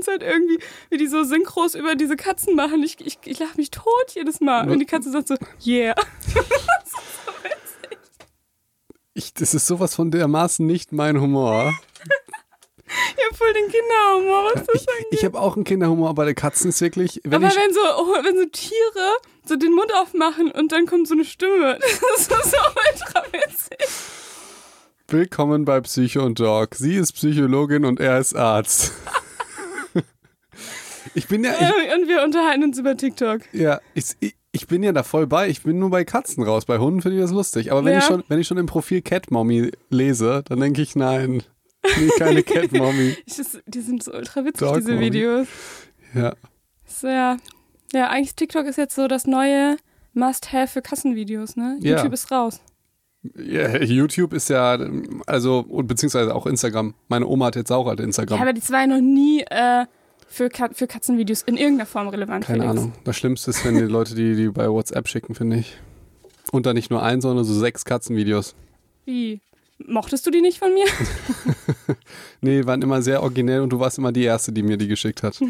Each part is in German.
ganze Zeit irgendwie, wie die so Synchros über diese Katzen machen. Ich, ich, ich lache mich tot jedes Mal. Und die Katze sagt so, yeah. Ich, das ist sowas von dermaßen nicht mein Humor. Ich hab voll den Kinderhumor, was das Ich, ich habe auch einen Kinderhumor, aber der Katzen ist wirklich. Wenn Aber wenn so, oh, wenn so Tiere so den Mund aufmachen und dann kommt so eine Stimme, das ist so ultra witzig. Willkommen bei Psycho und Dog. Sie ist Psychologin und er ist Arzt. Ich bin ja, ich, Und wir unterhalten uns über TikTok. ja, ich, ich, bin ja da voll bei. Ich bin nur bei Katzen raus. Bei Hunden finde ich das lustig. Aber wenn Ja. ich schon, wenn ich schon im Profil Cat Mommy lese, dann denke ich, nein, nee, keine Cat Mommy. Die sind so ultra witzig, Dog diese Mommy. Videos. Ja. So, ja. ja, eigentlich TikTok ist jetzt so das neue Must-Have für Kassenvideos, ne? Ja. YouTube ist raus. ja. YouTube ist ja, also, und beziehungsweise auch Instagram. Meine Oma hat jetzt auch halt Ja, Instagram. aber die zwei noch nie äh, für, Ka für Katzenvideos in irgendeiner Form relevant. Keine Felix. Ahnung. Das Schlimmste ist, wenn die Leute die, die bei WhatsApp schicken, finde ich. Und dann nicht nur ein, sondern so sechs Katzenvideos. Wie? Mochtest du die nicht von mir? Nee, waren immer sehr originell und du warst immer die Erste, die mir die geschickt hat.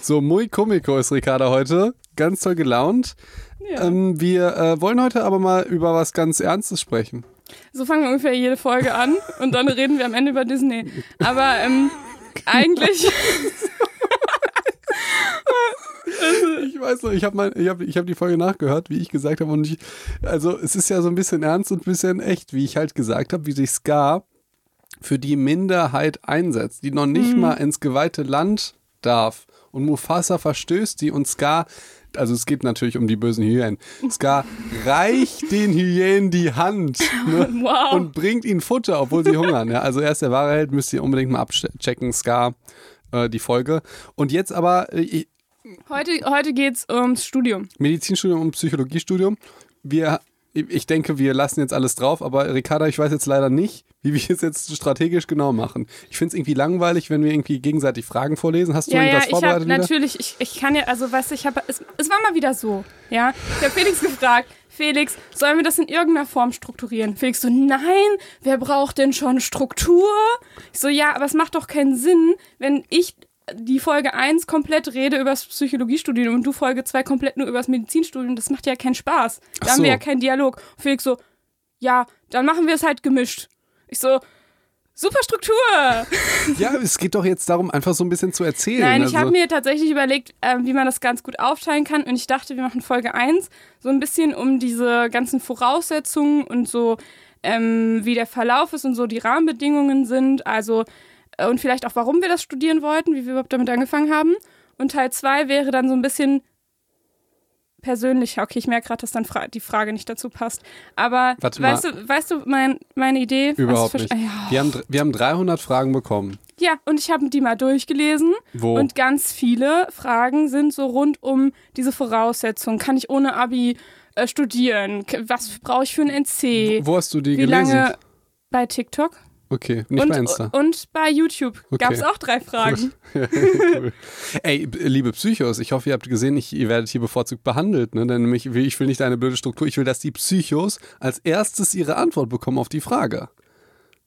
so, muy comico ist Ricarda heute. Ganz toll gelaunt. Ja. Ähm, wir äh, wollen heute aber mal über was ganz Ernstes sprechen. So fangen wir ungefähr jede Folge an und dann reden wir am Ende über Disney. Aber ähm, eigentlich, Ich weiß noch, ich habe ich hab, ich hab die Folge nachgehört, wie ich gesagt habe. Und ich, also es ist ja so ein bisschen ernst und ein bisschen echt, wie ich halt gesagt habe, wie sich Ska für die Minderheit einsetzt, die noch nicht mal ins geweihte Land darf. Und Mufasa verstößt die und Ska, also es geht natürlich um die bösen Hyänen. Ska reicht den Hyänen die Hand ne, wow. und bringt ihnen Futter, obwohl sie hungern. Ja, also er ist der wahre Held, müsst ihr unbedingt mal abchecken, Ska, äh, die Folge. Und jetzt aber, äh, Heute, heute geht's ums Studium. Medizinstudium und Psychologiestudium. Wir, ich denke, wir lassen jetzt alles drauf, aber Ricarda, ich weiß jetzt leider nicht, wie wir es jetzt strategisch genau machen. Ich finde es irgendwie langweilig, wenn wir irgendwie gegenseitig Fragen vorlesen. Hast du Ja, ja, irgendwas ich habe vorbereitet? wieder? natürlich, ich, ich kann ja, also weißt du, ich habe, es, es war mal wieder so, ja. Ich habe Felix gefragt, Felix, sollen wir das in irgendeiner Form strukturieren? Felix so, nein, wer braucht denn schon Struktur? Ich so, ja, aber es macht doch keinen Sinn, wenn ich die Folge 1 komplett rede über das Psychologiestudium und du Folge 2 komplett nur über das Medizinstudium. Das macht ja keinen Spaß. Da Ach haben so. wir ja keinen Dialog. Und Felix so, ja, dann machen wir es halt gemischt. Ich so, super Struktur. Ja, es geht doch jetzt darum, einfach so ein bisschen zu erzählen. Nein, ich also, habe mir tatsächlich überlegt, ähm, wie man das ganz gut aufteilen kann. Und ich dachte, wir machen Folge 1 so ein bisschen um diese ganzen Voraussetzungen und so, ähm, wie der Verlauf ist und so die Rahmenbedingungen sind. Also, äh, und vielleicht auch, warum wir das studieren wollten, wie wir überhaupt damit angefangen haben. Und Teil 2 wäre dann so ein bisschen persönlicher. Okay, ich merke gerade, dass dann fra die Frage nicht dazu passt. Aber Warte weißt du, weißt du mein, meine Idee? Überhaupt nicht. Ah, Ja. Wir haben, wir haben 300 Fragen bekommen. Ja, und ich habe die mal durchgelesen. Wo? Und ganz viele Fragen sind so rund um diese Voraussetzungen. Kann ich ohne Abi äh, studieren? Was brauche ich für ein NC? Wo hast du die Wie gelesen? lange bei TikTok? Okay, nicht und, bei Insta. und bei YouTube Okay. gab es auch drei Fragen. cool. Ey, liebe Psychos, ich hoffe, ihr habt gesehen, ich, ihr werdet hier bevorzugt behandelt. Ne? Denn will- ich will nicht eine blöde Struktur, ich will, dass die Psychos als erstes ihre Antwort bekommen auf die Frage.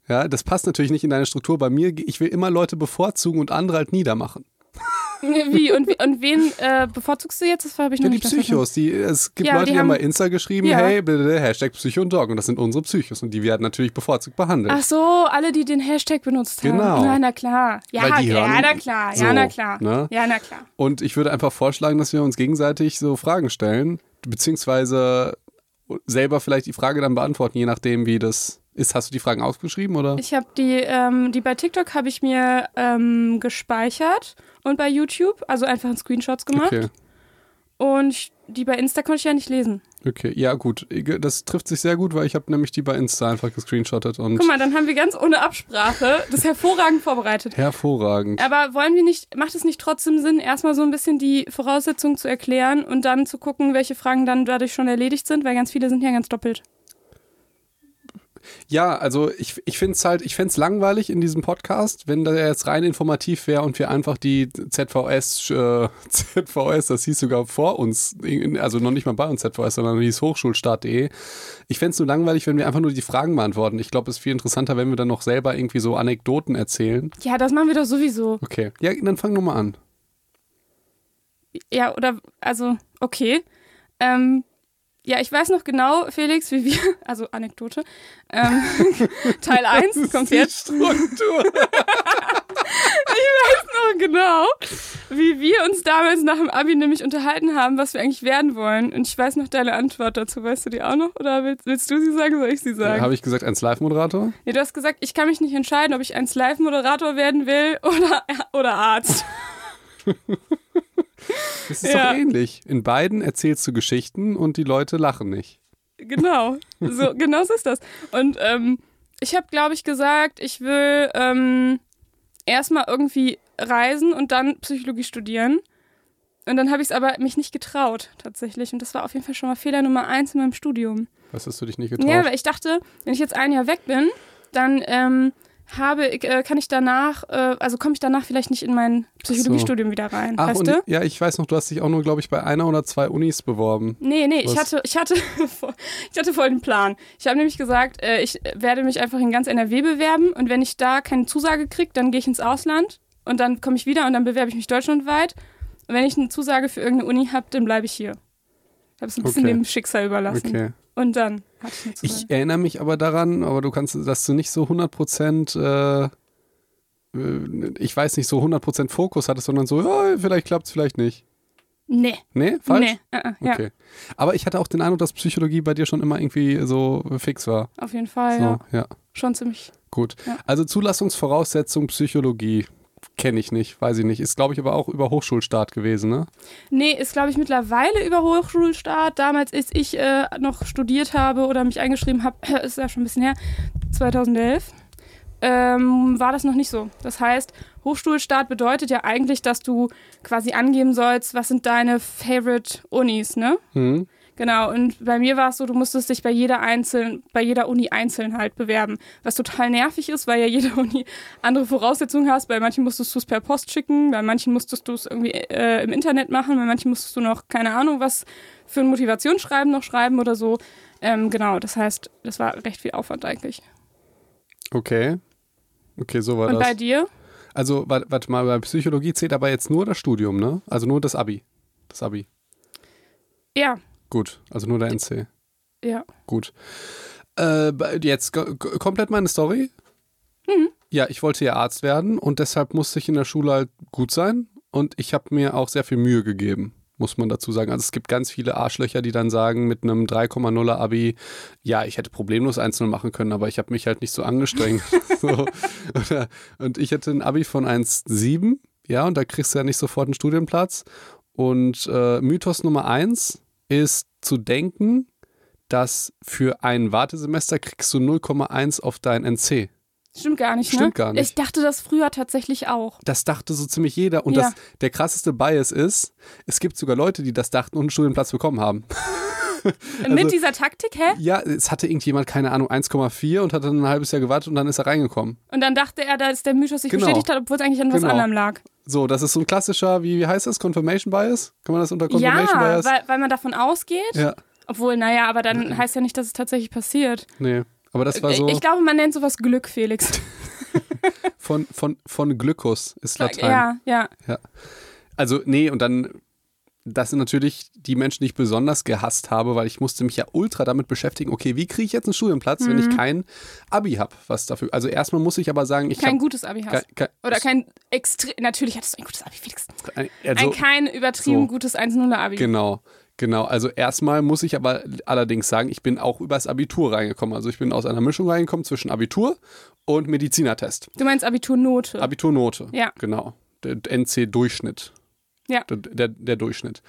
Ja, das passt natürlich nicht in deine Struktur. Bei mir, ich will immer Leute bevorzugen und andere halt niedermachen. Wie? Und, und wen äh, bevorzugst du jetzt? Das habe ich Ja, noch die Psychos, die, es gibt Ja, Leute, die haben bei Insta geschrieben, Ja. hey, bitte, Hashtag Psycho und Dog. Und das sind unsere Psychos. Und die werden natürlich bevorzugt behandelt. Ach so, alle, die den Hashtag benutzt haben. Genau. Ja, na klar. Ja, na klar. so, ja, na klar. ne? Ja, na klar. Und ich würde einfach vorschlagen, dass wir uns gegenseitig so Fragen stellen, beziehungsweise selber vielleicht die Frage dann beantworten, je nachdem, wie das ist. Hast du die Fragen aufgeschrieben oder? Ich habe die, ähm, die bei TikTok habe ich mir ähm, gespeichert und bei YouTube, also einfach in Screenshots gemacht. Okay, Und die bei Insta konnte ich ja nicht lesen. okay, ja gut. Das trifft sich sehr gut, weil ich habe nämlich die bei Insta einfach gescreenshottet und Guck mal, dann haben wir ganz ohne Absprache das hervorragend vorbereitet. hervorragend. Aber wollen wir nicht, macht es nicht trotzdem Sinn, erstmal so ein bisschen die Voraussetzungen zu erklären und dann zu gucken, welche Fragen dann dadurch schon erledigt sind, weil ganz viele sind ja ganz doppelt. Ja, also ich, ich finde es halt, ich fände es langweilig in diesem Podcast, wenn der jetzt rein informativ wäre und wir einfach die ZVS, äh, ZVS, das hieß sogar vor uns, also noch nicht mal bei uns ZVS, sondern hieß hochschulstart.de. Ich fände es nur langweilig, wenn wir einfach nur die Fragen beantworten. Ich glaube, es ist viel interessanter, wenn wir dann noch selber irgendwie so Anekdoten erzählen. Ja, das machen wir doch sowieso. Okay, ja, dann fang nochmal an. Ja, oder, also, okay. Ähm, ja, ich weiß noch genau, Felix, wie wir, also Anekdote, ähm, Teil 1 kommt jetzt. Struktur. ich weiß noch genau, wie wir uns damals nach dem Abi nämlich unterhalten haben, was wir eigentlich werden wollen. Und ich weiß noch deine Antwort dazu. Weißt du die auch noch? Oder willst, willst du sie sagen, soll ich sie sagen? Habe ich gesagt, ein Live-Moderator? Nee, du hast gesagt, ich kann mich nicht entscheiden, ob ich ein Live-Moderator werden will oder, oder Arzt. Das ist ja. doch ähnlich. In beiden erzählst du Geschichten und die Leute lachen nicht. Genau, so, genau so ist das. Und ähm, ich habe, glaube ich, gesagt, ich will ähm, erstmal irgendwie reisen und dann Psychologie studieren. Und dann habe ich es aber mich nicht getraut, tatsächlich. Und das war auf jeden Fall schon mal Fehler Nummer eins in meinem Studium. Was hast du dich nicht getraut? Ja, weil ich dachte, wenn ich jetzt ein Jahr weg bin, dann ähm, habe, äh, kann ich danach, äh, also komme ich danach vielleicht nicht in mein Psychologiestudium so. wieder rein. Ach, weißt und, du? Ja, ich weiß noch, du hast dich auch nur, glaube ich, bei einer oder zwei Unis beworben. Nee, nee, Was? ich hatte, ich hatte, ich hatte voll den Plan. Ich habe nämlich gesagt, äh, ich werde mich einfach in ganz NRW bewerben und wenn ich da keine Zusage kriege, dann gehe ich ins Ausland und dann komme ich wieder und dann bewerbe ich mich deutschlandweit. Und wenn ich eine Zusage für irgendeine Uni habe, dann bleibe ich hier. Ich habe es ein bisschen okay. dem Schicksal überlassen. Okay. Und dann hatte ich Zusage. Ich erinnere mich aber daran, aber du kannst, dass du nicht so 100 Prozent äh, äh, ich weiß nicht, so 100% Fokus hattest, sondern so, ja, vielleicht klappt es, vielleicht nicht. Nee. Nee? Falsch? Nee, uh -uh, ja. Okay. Aber ich hatte auch den Eindruck, dass Psychologie bei dir schon immer irgendwie so fix war. Auf jeden Fall, so, ja. ja. Schon ziemlich. Gut. Ja. Also Zulassungsvoraussetzung Psychologie kenne ich nicht, weiß ich nicht. Ist, glaube ich, aber auch über Hochschulstart gewesen, ne? Nee, ist, glaube ich, mittlerweile über Hochschulstart. Damals, als ich äh, noch studiert habe oder mich eingeschrieben habe, ist ja schon ein bisschen her, 2011 ähm, war das noch nicht so. Das heißt, Hochschulstart bedeutet ja eigentlich, dass du quasi angeben sollst, was sind deine Favorite Unis, ne? Mhm. Genau, und bei mir war es so, du musstest dich bei jeder einzeln, bei jeder Uni einzeln halt bewerben. Was total nervig ist, weil ja jede Uni andere Voraussetzungen hast. Bei manchen musstest du es per Post schicken, bei manchen musstest du es irgendwie äh, im Internet machen, bei manchen musstest du noch, keine Ahnung, was für ein Motivationsschreiben noch schreiben oder so. Ähm, genau, das heißt, das war recht viel Aufwand eigentlich. Okay. Okay, so war Und das. Und bei dir? Also, warte mal, bei Psychologie zählt aber jetzt nur das Studium, ne? Also nur das Abi. Das Abi. Ja. Gut, also nur der NC. Ja. Gut. Äh, jetzt komplett meine Story. Mhm. Ja, ich wollte ja Arzt werden und deshalb musste ich in der Schule halt gut sein und ich habe mir auch sehr viel Mühe gegeben muss man dazu sagen. Also es gibt ganz viele Arschlöcher, die dann sagen mit einem 3,0er Abi, ja, ich hätte problemlos einzeln machen können, aber ich habe mich halt nicht so angestrengt. so. Und ich hätte ein Abi von 1,7, ja, und da kriegst du ja nicht sofort einen Studienplatz. Und äh, Mythos Nummer eins ist zu denken, dass für ein Wartesemester kriegst du 0,1 auf dein NC. Stimmt gar nicht, Stimmt ne? gar nicht. Ich dachte das früher tatsächlich auch. Das dachte so ziemlich jeder. Und Ja. das, der krasseste Bias ist, es gibt sogar Leute, die das dachten und einen Studienplatz bekommen haben. Mit dieser Taktik, hä? Ja, es hatte irgendjemand, keine Ahnung, 1,4 und hat dann ein halbes Jahr gewartet und dann ist er reingekommen. Und dann dachte er, dass der Mythos sich Genau. bestätigt hat, obwohl es eigentlich an was Genau. anderem lag. So, das ist so ein klassischer, wie, wie heißt das? Confirmation Bias? Kann man das unter Confirmation Ja, Bias? weil, weil man davon ausgeht. Ja, Obwohl, naja, aber dann heißt ja nicht, dass es tatsächlich passiert. nee. Aber das war so Ich glaube, man nennt sowas Glück, Felix. von, von, von Glückus ist Latein. Ja, ja. Also, nee, und dann, das sind natürlich die Menschen, die ich besonders gehasst habe, weil ich musste mich ja ultra damit beschäftigen, okay, wie kriege ich jetzt einen Studienplatz, wenn Mhm. ich kein Abi habe, was dafür. Also erstmal muss ich aber sagen, ich Kein gutes Abi hast. kein, Oder kein extrem. Natürlich hattest du ein gutes Abi, Felix. kein, also, ein kein übertrieben so. gutes 1-0 Abi. Genau, genau. Also erstmal muss ich aber allerdings sagen, ich bin auch übers Abitur reingekommen. Also ich bin aus einer Mischung reingekommen zwischen Abitur und Medizinertest. Du meinst Abiturnote. Abiturnote. Ja. Genau. Der NC-Durchschnitt. Ja. Der, der, der Durchschnitt.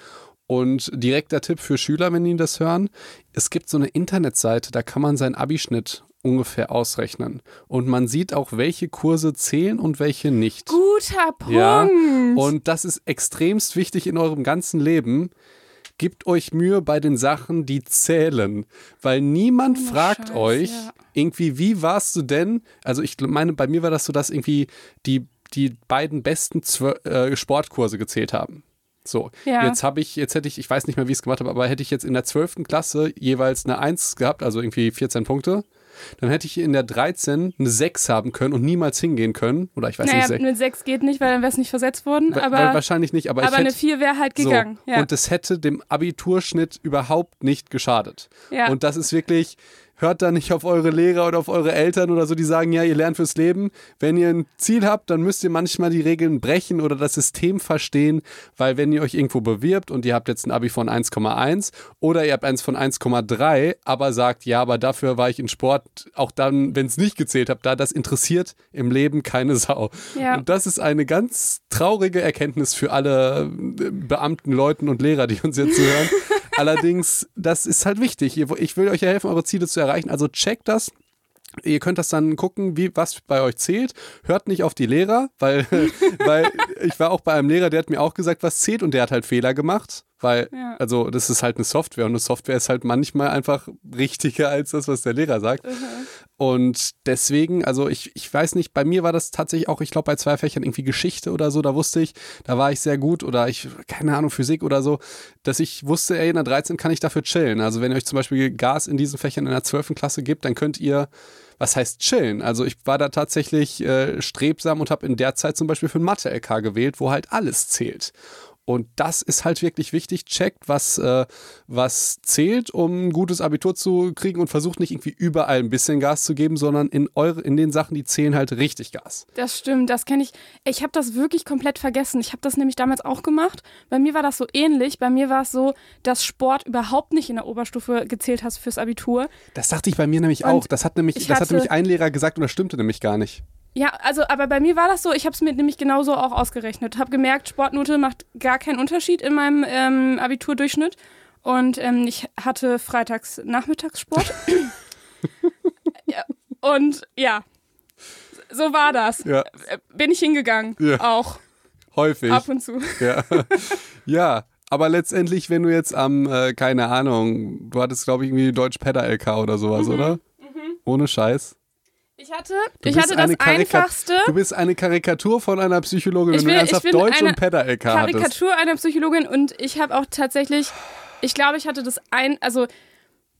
Und direkter Tipp für Schüler, wenn die das hören: Es gibt so eine Internetseite, da kann man seinen Abischnitt ungefähr ausrechnen. Und man sieht auch, welche Kurse zählen und welche nicht. Guter Punkt. Ja. Und das ist extremst wichtig in eurem ganzen Leben. gebt euch Mühe bei den Sachen, die zählen. Weil niemand Oh, fragt Scheiß, euch ja. irgendwie, wie warst du denn? Also ich meine, bei mir war das so, dass irgendwie die, die beiden besten Zwö äh, Sportkurse gezählt haben. So, Ja. jetzt habe ich, jetzt hätte ich, ich weiß nicht mehr, wie ich es gemacht habe, aber hätte ich jetzt in der 12. Klasse jeweils eine 1 gehabt, also irgendwie 14 Punkte, dann hätte ich in der 13 eine 6 haben können und niemals hingehen können. Oder ich weiß naja, nicht, mit 6 geht nicht, weil dann wäre es nicht versetzt worden. Aber, wa- wahrscheinlich nicht, aber, aber ich eine hätte, 4 wäre halt gegangen. so, ja. Und es hätte dem Abiturschnitt überhaupt nicht geschadet. ja. Und das ist wirklich, hört da nicht auf eure Lehrer oder auf eure Eltern oder so, die sagen, ja, ihr lernt fürs Leben. Wenn ihr ein Ziel habt, dann müsst ihr manchmal die Regeln brechen oder das System verstehen, weil wenn ihr euch irgendwo bewirbt und ihr habt jetzt ein Abi von 1,1 oder ihr habt eins von 1,3, aber sagt, ja, aber dafür war ich in Sport, auch dann, wenn es nicht gezählt habt, da das interessiert im Leben keine Sau. Ja. Und das ist eine ganz traurige Erkenntnis für alle äh, Beamten, Leuten und Lehrer, die uns jetzt zuhören. Allerdings, das ist halt wichtig. Ich will euch ja helfen, eure Ziele zu erreichen. Also checkt das. Ihr könnt das dann gucken, wie, was bei euch zählt. Hört nicht auf die Lehrer, weil, weil ich war auch bei einem Lehrer, der hat mir auch gesagt, was zählt und der hat halt Fehler gemacht. Weil, Ja. also das ist halt eine Software und eine Software ist halt manchmal einfach richtiger als das, was der Lehrer sagt. Und deswegen, also ich, ich weiß nicht, bei mir war das tatsächlich auch, ich glaube, bei zwei Fächern irgendwie Geschichte oder so, da wusste ich, da war ich sehr gut oder ich, keine Ahnung, Physik oder so, dass ich wusste, ey, in der 13 kann ich dafür chillen. Also wenn ihr euch zum Beispiel Gas in diesen Fächern in der 12. Klasse gibt, dann könnt ihr, was heißt chillen? Also ich war da tatsächlich äh, strebsam und habe in der Zeit zum Beispiel für ein Mathe-LK gewählt, wo halt alles zählt. Und das ist halt wirklich wichtig. Checkt, was, äh, was zählt, um ein gutes Abitur zu kriegen und versucht nicht irgendwie überall ein bisschen Gas zu geben, sondern in, eure, in den Sachen, die zählen, halt richtig Gas. Das stimmt, das kenne ich. Ich habe das wirklich komplett vergessen. Ich habe das nämlich damals auch gemacht. Bei mir war das so ähnlich. Bei mir war es so, dass Sport überhaupt nicht in der Oberstufe gezählt hast fürs Abitur. Das dachte ich bei mir nämlich Und auch. Das hat nämlich, ich das hat hatte- nämlich ein Lehrer gesagt und das stimmte nämlich gar nicht. Ja, also, aber bei mir war das so, ich habe es mir nämlich genauso auch ausgerechnet. Habe gemerkt, Sportnote macht gar keinen Unterschied in meinem ähm, Abiturdurchschnitt. Und ähm, ich hatte freitags Nachmittagssport. ja, und ja, so war das. Ja. Äh, Bin ich hingegangen. Ja. Auch Häufig. ab und zu. Ja. ja. Aber letztendlich, wenn du jetzt am, äh, keine Ahnung, du hattest, glaube ich, irgendwie Deutsch-Pedder-LK oder sowas, Mhm. oder? Ohne Scheiß. Ich hatte, Du ich bist hatte das einfachste. Du bist eine Karikatur von einer Psychologin, Ich wenn bin- du ernsthaft ich bin Deutsch eine und hattest. Karikatur einer Psychologin und ich habe auch tatsächlich, ich glaube, ich hatte das ein, also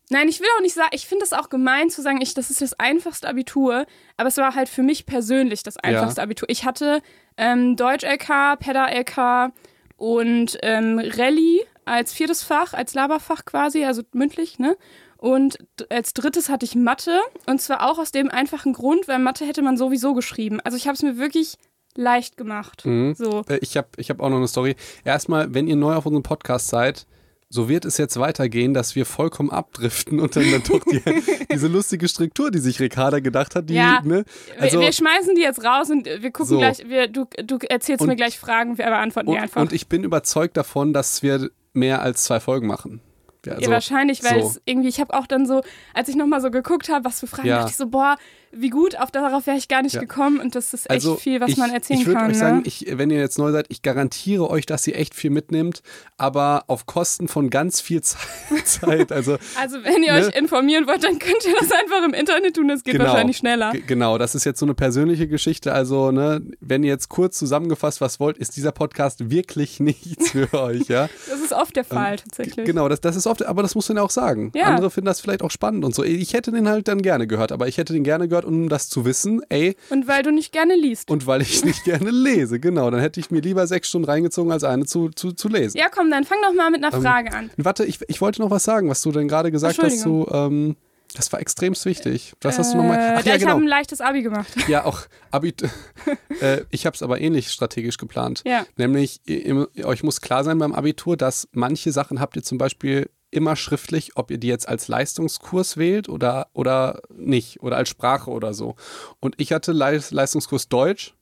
nein, ich will auch nicht sagen, ich finde das auch gemein zu sagen, ich, das ist das einfachste Abitur, aber es war halt für mich persönlich das einfachste Abitur. Ich hatte ähm, Deutsch-LK, Pedder-LK und ähm, Rallye als viertes Fach, als Laberfach quasi, also mündlich, ne? Und als drittes hatte ich Mathe und zwar auch aus dem einfachen Grund, weil Mathe hätte man sowieso geschrieben. Also ich habe es mir wirklich leicht gemacht. Mhm. So. Äh, Ich habe ich hab auch noch eine Story. Erstmal, wenn ihr neu auf unserem Podcast seid, so wird es jetzt weitergehen, dass wir vollkommen abdriften und dann, dann doch die, diese lustige Struktur, die sich Ricarda gedacht hat, die, Ja, ne? Wir- Also, wir schmeißen die jetzt raus und wir gucken So. gleich, wir, du, du erzählst Und- mir gleich Fragen, wir beantworten die und, einfach. und ich bin überzeugt davon, dass wir mehr als zwei Folgen machen. Ja, ja, also, wahrscheinlich, weil so. es irgendwie, ich habe auch dann so, als ich nochmal so geguckt habe, was für Fragen, Ja. dachte ich so, boah, wie gut, auf darauf wäre ich gar nicht Ja. gekommen und das ist echt Also viel, was ich, man erzählen ich kann. euch sagen, ne? ich, wenn ihr jetzt neu seid, ich garantiere euch, dass ihr echt viel mitnimmt, aber auf Kosten von ganz viel Zeit. Also also wenn ihr ne? euch informieren wollt, dann könnt ihr das einfach im Internet tun, das geht wahrscheinlich schneller. G- Genau, das ist jetzt so eine persönliche Geschichte. Also, ne, wenn ihr jetzt kurz zusammengefasst was wollt, ist dieser Podcast wirklich nichts für euch, ja. Das ist oft der Fall tatsächlich. Genau, das, das ist oft, aber das muss man ja auch sagen. Ja. Andere finden das vielleicht auch spannend und so. Ich hätte den halt dann gerne gehört, aber ich hätte den gerne gehört, um das zu wissen, ey, Und weil du nicht gerne liest. und weil ich nicht gerne lese, genau. Dann hätte ich mir lieber sechs Stunden reingezogen, als eine zu, zu, zu lesen. ja, komm, dann fang doch mal mit einer Ähm, Frage an. Warte, ich, ich wollte noch was sagen, was du denn gerade gesagt hast. Du, ähm, das war extremst wichtig. Was hast du nochmal? Äh, Ach ja, ich genau. habe ein leichtes Abi gemacht. Ja, auch Abit. äh, ich habe es aber ähnlich strategisch geplant. Ja. Nämlich, ihr, euch muss klar sein beim Abitur, dass manche Sachen habt ihr zum Beispiel immer schriftlich, ob ihr die jetzt als Leistungskurs wählt oder, oder nicht oder als Sprache oder so. Und ich hatte Leis- Leistungskurs Deutsch,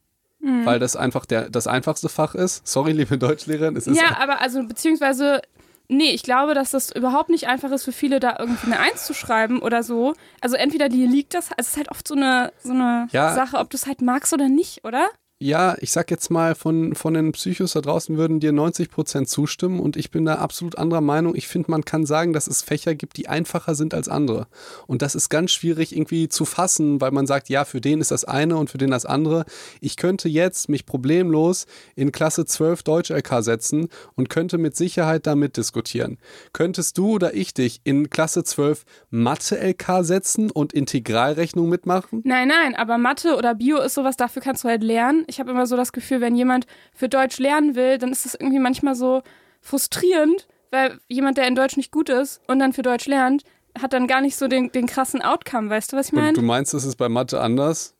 Mhm. weil das einfach der, das einfachste Fach ist. Sorry, liebe Deutschlehrerin, es ist Ja, aber also beziehungsweise, nee, ich glaube, dass das überhaupt nicht einfach ist für viele, da irgendwie eine Eins zu schreiben oder so. Also entweder dir liegt das, also es ist halt oft so eine, so eine Ja. Sache, ob du es halt magst oder nicht, oder? Ja, ich sag jetzt mal, von, von den Psychos da draußen würden dir 90 Prozent zustimmen und ich bin da absolut anderer Meinung. Ich finde, man kann sagen, dass es Fächer gibt, die einfacher sind als andere. Und das ist ganz schwierig irgendwie zu fassen, weil man sagt, ja, für den ist das eine und für den das andere. Ich könnte jetzt mich problemlos in Klasse 12 Deutsch-LK setzen und könnte mit Sicherheit damit diskutieren. Könntest du oder ich dich in Klasse 12 Mathe-LK setzen und Integralrechnung mitmachen? Nein, nein, aber Mathe oder Bio ist sowas, dafür kannst du halt lernen ich habe immer so das Gefühl, wenn jemand für Deutsch lernen will, dann ist das irgendwie manchmal so frustrierend, weil jemand, der in Deutsch nicht gut ist und dann für Deutsch lernt, hat dann gar nicht so den, den krassen Outcome. Weißt du, was ich meine? Du meinst, das ist bei Mathe anders?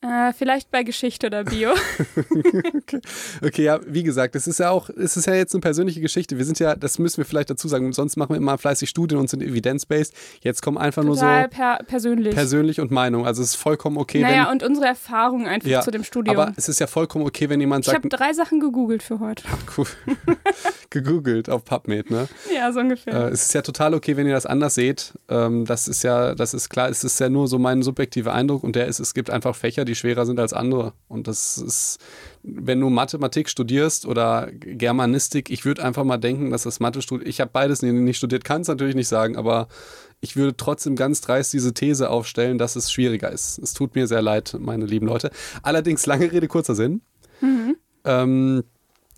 Äh, vielleicht bei Geschichte oder Bio. okay. okay, ja, wie gesagt, es ist ja auch, es ist ja jetzt eine persönliche Geschichte. Wir sind ja, das müssen wir vielleicht dazu sagen, sonst machen wir immer fleißig Studien und sind evidence-based. Jetzt kommen einfach Total nur so per persönlich. persönlich und Meinung. Also es ist vollkommen okay, naja, wenn. und unsere Erfahrung einfach Ja, zu dem Studium. Aber es ist ja vollkommen okay, wenn jemand ich sagt, habe drei Sachen gegoogelt für heute. cool, gegoogelt auf PubMed, ne? Ja, so ungefähr. Äh, es ist ja total okay, wenn ihr das anders seht. Ähm, das ist ja, das ist klar, es ist ja nur so mein subjektiver Eindruck und der ist, es gibt einfach Fächer, die schwerer sind als andere. Und das ist, wenn du Mathematik studierst oder Germanistik, ich würde einfach mal denken, dass das Mathe studiert. Ich habe beides nicht, studiert, kann es natürlich nicht sagen, aber ich würde trotzdem ganz dreist diese These aufstellen, dass es schwieriger ist. Es tut mir sehr leid, meine lieben Leute. Allerdings, lange Rede, kurzer Sinn. Ähm,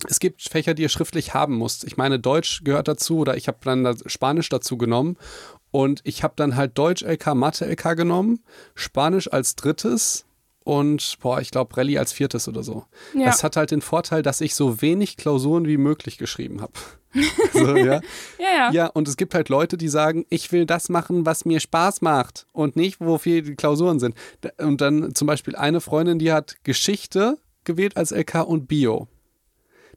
es gibt Fächer, die ihr schriftlich haben müsst. Ich meine, Deutsch gehört dazu oder ich habe dann Spanisch dazu genommen und ich habe dann halt Deutsch LK, Mathe LK genommen, Spanisch als drittes und boah, ich glaube Rallye als viertes oder so. Ja. Das hat halt den Vorteil, dass ich so wenig Klausuren wie möglich geschrieben habe. so, ja. ja, ja. ja, und es gibt halt Leute, die sagen, ich will das machen, was mir Spaß macht und nicht, wofür die Klausuren sind. Und dann zum Beispiel eine Freundin, die hat Geschichte gewählt als LK und Bio.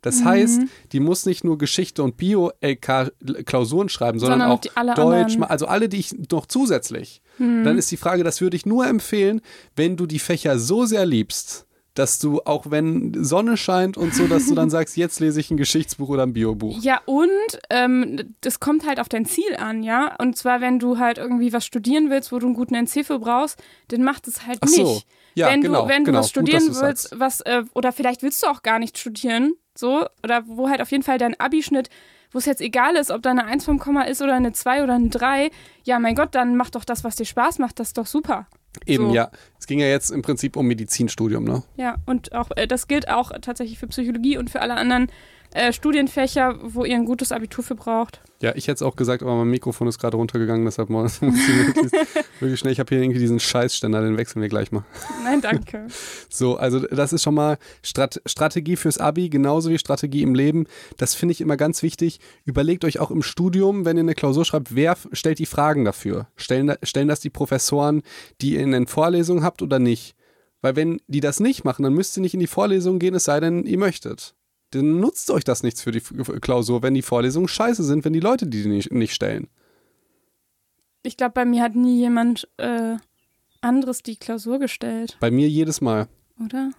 Das Mhm. heißt, die muss nicht nur Geschichte und Bio-LK-Klausuren schreiben, sondern, Sondern auch die- alle Deutsch, anderen. also alle, die ich noch zusätzlich. Mhm. Dann ist die Frage, das würde ich nur empfehlen, wenn du die Fächer so sehr liebst, dass du, auch wenn Sonne scheint und so, dass du dann sagst, jetzt lese ich ein Geschichtsbuch oder ein Biobuch. Ja, und ähm, das kommt halt auf dein Ziel an, ja. Und zwar, wenn du halt irgendwie was studieren willst, wo du einen guten NC für brauchst, dann macht es halt Ach so. Ja, wenn genau, du, wenn genau. du was Gut, studieren du's willst, sagst. was, äh, oder vielleicht willst du auch gar nicht studieren, so, oder wo halt auf jeden Fall dein Abischnitt, wo es jetzt egal ist, ob da eine 1 vom Komma ist oder eine 2 oder eine 3, ja, mein Gott, dann mach doch das, was dir Spaß macht, das ist doch super. Eben, So. ja. Es ging ja jetzt im Prinzip um Medizinstudium, ne? Ja, und auch äh, das gilt auch tatsächlich für Psychologie und für alle anderen äh, Studienfächer, wo ihr ein gutes Abitur für braucht. Ja, ich hätte es auch gesagt, aber mein Mikrofon ist gerade runtergegangen, deshalb muss ich wirklich, wirklich schnell. Ich habe hier irgendwie diesen Scheißständer, den wechseln wir gleich mal. Nein, danke. So, also das ist schon mal Strat Strategie fürs Abi, genauso wie Strategie im Leben. Das finde ich immer ganz wichtig. Überlegt euch auch im Studium, wenn ihr eine Klausur schreibt, wer stellt die Fragen dafür? Stellen, stellen das die Professoren, die ihr in den Vorlesungen habt oder nicht? Weil wenn die das nicht machen, dann müsst ihr nicht in die Vorlesung gehen, es sei denn, ihr möchtet. Dann nutzt euch das nichts für die Klausur, wenn die Vorlesungen scheiße sind, wenn die Leute die nicht, nicht stellen. Ich glaube, bei mir hat nie jemand äh, anderes die Klausur gestellt, Bei mir jedes Mal. oder?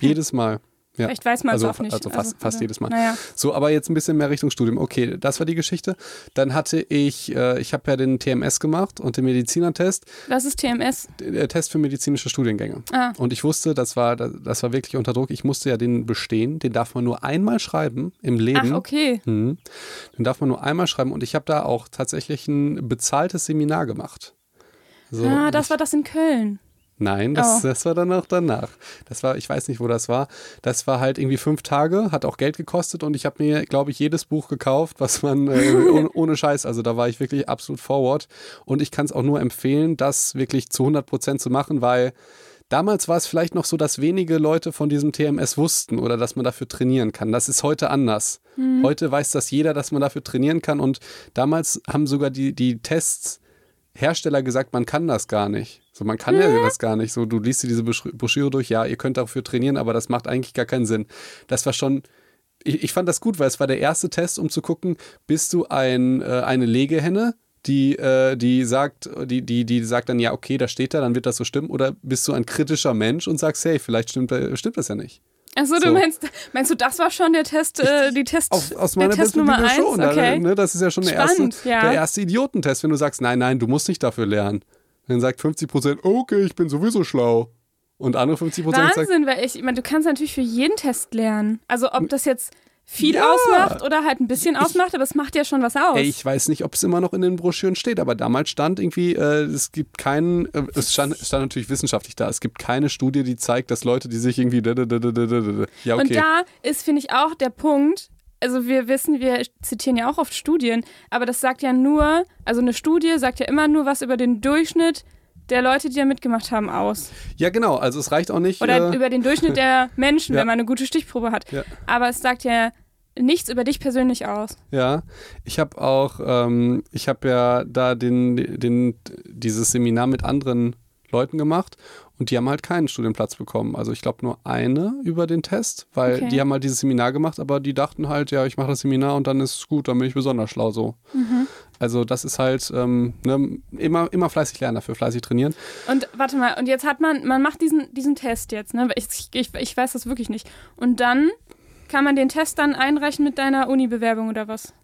Jedes Mal. Ja. Vielleicht weiß man es Also- auch nicht. also fast- fast oder? jedes Mal. Naja. So, aber jetzt ein bisschen mehr Richtung Studium. Okay, das war die Geschichte. Dann hatte ich, äh, ich habe ja den TMS gemacht und den Medizinertest, Was ist TMS? der Test für medizinische Studiengänge. Ah, Und ich wusste, das war, das war wirklich unter Druck. Ich musste ja den bestehen. Den darf man nur einmal schreiben im Leben. ach, okay. Mhm. Den darf man nur einmal schreiben. Und ich habe da auch tatsächlich ein bezahltes Seminar gemacht. So, ah, das ich, war das in Köln. Nein, das, Oh. das war dann auch danach. Das war, ich weiß nicht, wo das war. Das war halt irgendwie fünf Tage, hat auch Geld gekostet und ich habe mir, glaube ich, jedes Buch gekauft, was man äh, ohne, ohne Scheiß, also da war ich wirklich absolut forward. Und ich kann es auch nur empfehlen, das wirklich zu 100 Prozent zu machen, weil damals war es vielleicht noch so, dass wenige Leute von diesem TMS wussten oder dass man dafür trainieren kann. Das ist heute anders. Heute weiß das jeder, dass man dafür trainieren kann und damals haben sogar die, die Tests Hersteller gesagt, man kann das gar nicht. So, man kann ja das gar nicht. So, du liest dir diese Broschüre durch, ja, ihr könnt dafür trainieren, aber das macht eigentlich gar keinen Sinn. Das war schon, ich, ich fand das gut, weil es war der erste Test, um zu gucken, bist du ein, äh, eine Legehenne, die, äh, die sagt, die, die, die sagt dann, ja, okay, da steht da, dann wird das so stimmen, oder bist du ein kritischer Mensch und sagst, hey, vielleicht stimmt, äh, stimmt das ja nicht. Achso, du So. meinst, meinst du, das war schon der Test, äh, die Test, Auf, aus der meiner Test Nummer Perspektive 1? schon. Okay. Ne, das ist ja schon der erste, ja. der erste Idiotentest, wenn du sagst, nein, nein, du musst nicht dafür lernen. Dann sagt 50 Prozent, okay, ich bin sowieso schlau. Und andere 50 Prozent sagen, Wahnsinn, weil ich, ich meine, du kannst natürlich für jeden Test lernen. Also ob das jetzt viel Ja. ausmacht oder halt ein bisschen ausmacht, aber es macht ja schon was aus. ey, ich weiß nicht, ob es immer noch in den Broschüren steht, aber damals stand irgendwie, äh, es gibt keinen, äh, es stand, stand natürlich wissenschaftlich da, es gibt keine Studie, die zeigt, dass Leute, die sich irgendwie, ja, okay. Und da ist, finde ich, auch der Punkt, also wir wissen, wir zitieren ja auch oft Studien, aber das sagt ja nur, also eine Studie sagt ja immer nur was über den Durchschnitt der Leute, die da mitgemacht haben, aus. ja, genau, also es reicht auch nicht. Oder äh, über den Durchschnitt der Menschen, Ja. wenn man eine gute Stichprobe hat. Ja. Aber es sagt ja nichts über dich persönlich aus. Ja, ich habe auch, ähm, ich habe ja da den, den, dieses Seminar mit anderen Leuten gemacht und die haben halt keinen Studienplatz bekommen. Also ich glaube nur eine über den Test, weil Okay. die haben halt dieses Seminar gemacht, aber die dachten halt, ja, ich mache das Seminar und dann ist es gut, dann bin ich besonders schlau so. Mhm. Also das ist halt ähm, ne, immer, immer fleißig lernen dafür, fleißig trainieren. Und warte mal, und jetzt hat man, man macht diesen, diesen Test jetzt, ne? Ich, ich, ich weiß das wirklich nicht. Und dann kann man den Test dann einreichen mit deiner Uni-Bewerbung oder was?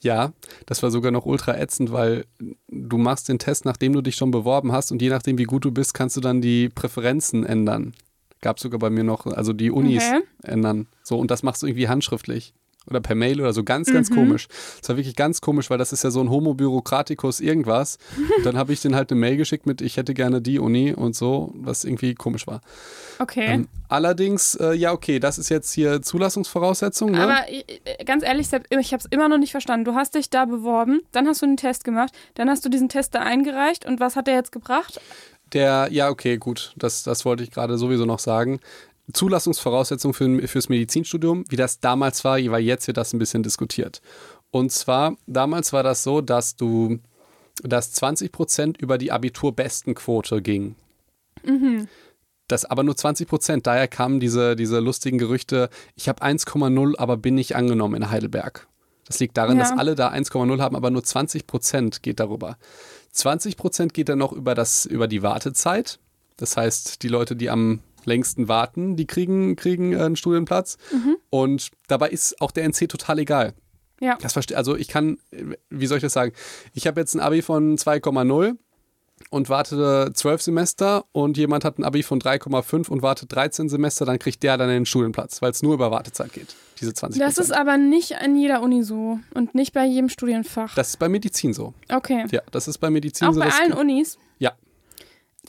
Ja, das war sogar noch ultra ätzend, weil du machst den Test, nachdem du dich schon beworben hast und je nachdem, wie gut du bist, kannst du dann die Präferenzen ändern. Gab es sogar bei mir noch, also die Unis Okay. ändern. So, und das machst du irgendwie handschriftlich. Oder per Mail oder so, ganz, ganz komisch. Das war wirklich ganz komisch, weil das ist ja so ein Homo Bürokratikus irgendwas. Und dann habe ich den halt eine Mail geschickt mit, ich hätte gerne die Uni und so, was irgendwie komisch war. Okay. Ähm, allerdings, äh, ja, okay, das ist jetzt hier Zulassungsvoraussetzung. Ne? Aber ich, ich- ganz ehrlich, ich habe es immer noch nicht verstanden. Du hast dich da beworben, dann hast du einen Test gemacht, dann hast du diesen Test da eingereicht und was hat der jetzt gebracht? Der, ja, okay, gut, das, das wollte ich gerade sowieso noch sagen. Zulassungsvoraussetzung für, fürs Medizinstudium, wie das damals war, weil jetzt wird das ein bisschen diskutiert. Und zwar, damals war das so, dass du, dass 20 Prozent über die Abiturbestenquote ging. Das aber nur 20 Prozent. Daher kamen diese, diese lustigen Gerüchte, ich habe 1,0, aber bin nicht angenommen in Heidelberg. Das liegt daran, Ja. dass alle da 1,0 haben, aber nur 20 Prozent geht darüber. 20 Prozent geht dann noch über, das, über die Wartezeit. Das heißt, die Leute, die am längsten warten, die kriegen, kriegen äh, einen Studienplatz. Und dabei ist auch der NC total egal. Ja. Das verstehe, also ich kann, wie soll ich das sagen? Ich habe jetzt ein Abi von 2,0 und warte 12 Semester und jemand hat ein Abi von 3,5 und wartet 13 Semester, dann kriegt der dann den Studienplatz, weil es nur über Wartezeit geht, diese 20 Das ist aber nicht an jeder Uni so und nicht bei jedem Studienfach. Das ist bei Medizin so. okay. Ja, das ist bei Medizin Auch so. bei allen Unis. Ja.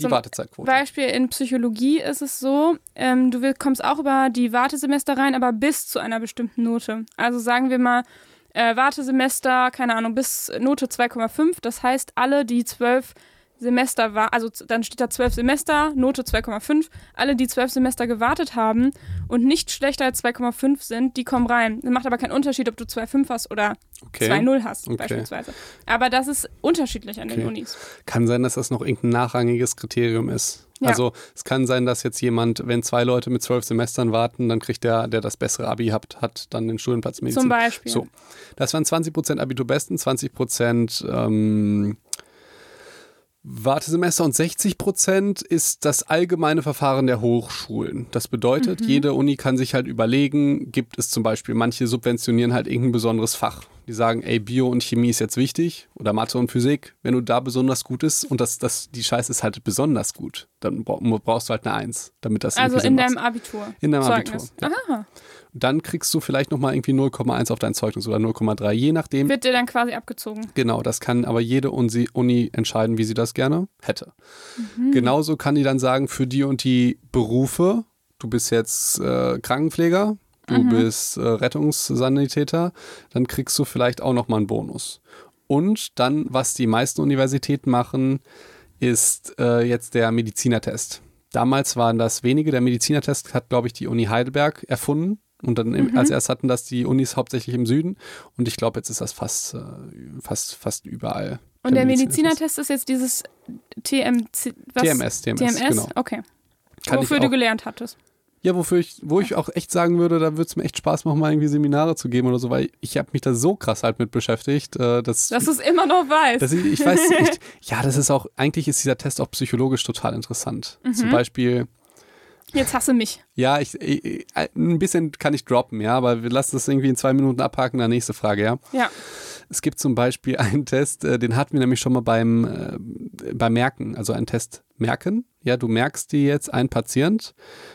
Die Zum Wartezeitquote. Beispiel in Psychologie ist es so, ähm, du kommst auch über die Wartesemester rein, aber bis zu einer bestimmten Note. Also sagen wir mal, äh, Wartesemester, keine Ahnung, bis Note 2,5. Das heißt, alle, die zwölf Semester war, also dann steht da zwölf Semester, Note 2,5. Alle, die zwölf Semester gewartet haben und nicht schlechter als 2,5 sind, die kommen rein. Das macht aber keinen Unterschied, ob du 2,5 hast oder Okay. 2,0 hast, Okay. beispielsweise. Aber das ist unterschiedlich an den Okay. Unis. Kann sein, dass das noch irgendein nachrangiges Kriterium ist. Ja. Also es kann sein, dass jetzt jemand, wenn zwei Leute mit zwölf Semestern warten, dann kriegt der, der das bessere Abi hat, hat dann den Studienplatz Medizin. Zum Beispiel. So, das waren 20% Abiturbesten, 20% ähm, Wartesemester und 60% ist das allgemeine Verfahren der Hochschulen. Das bedeutet, jede Uni kann sich halt überlegen, gibt es zum Beispiel, manche subventionieren halt irgendein besonderes Fach. Die sagen, ey, Bio und Chemie ist jetzt wichtig oder Mathe und Physik. Wenn du da besonders gut ist und das, das, die Scheiße ist halt besonders gut, dann bra- brauchst du halt eine Eins, damit das Also in deinem. Abitur. In deinem Zeugnis. Abitur, ja. Aha. Dann kriegst du vielleicht nochmal irgendwie 0,1 auf dein Zeugnis oder 0,3, je nachdem. Wird dir dann quasi abgezogen. Genau, das kann aber jede Uni, entscheiden, wie sie das gerne hätte. Genauso kann die dann sagen, für die und die Berufe, du bist jetzt äh, Krankenpfleger, du bist äh, Rettungssanitäter, dann kriegst du vielleicht auch nochmal einen Bonus. Und dann, was die meisten Universitäten machen, ist äh, jetzt der Medizinertest. Damals waren das wenige. Der Medizinertest hat, glaube ich, die Uni Heidelberg erfunden. Und dann im, als erst hatten das die Unis hauptsächlich im Süden. Und ich glaube, jetzt ist das fast, äh, fast, fast überall. Und der Medizinertest. Medizinertest ist jetzt dieses TMC, was? TMS, TMS, TMS? genau. Okay. Kann Wofür du gelernt hattest. Ja, wofür ich, wo ich auch echt sagen würde, da würde es mir echt Spaß machen, mal irgendwie Seminare zu geben oder so, weil ich habe mich da so krass halt mit beschäftigt, äh, dass, Dass du es immer noch weißt. dass ich, ich weiß nicht. Ja, das ist auch, eigentlich ist dieser Test auch psychologisch total interessant. Mhm. Zum Beispiel, Jetzt hasse mich. ja, ich, ich, ein bisschen kann ich droppen, ja, aber wir lassen das irgendwie in zwei Minuten abhaken, dann nächste Frage, ja. Ja. Es gibt zum Beispiel einen Test, äh, den hatten wir nämlich schon mal beim, äh, beim Merken, also einen Test merken. Ja, du merkst dir jetzt ein Patient.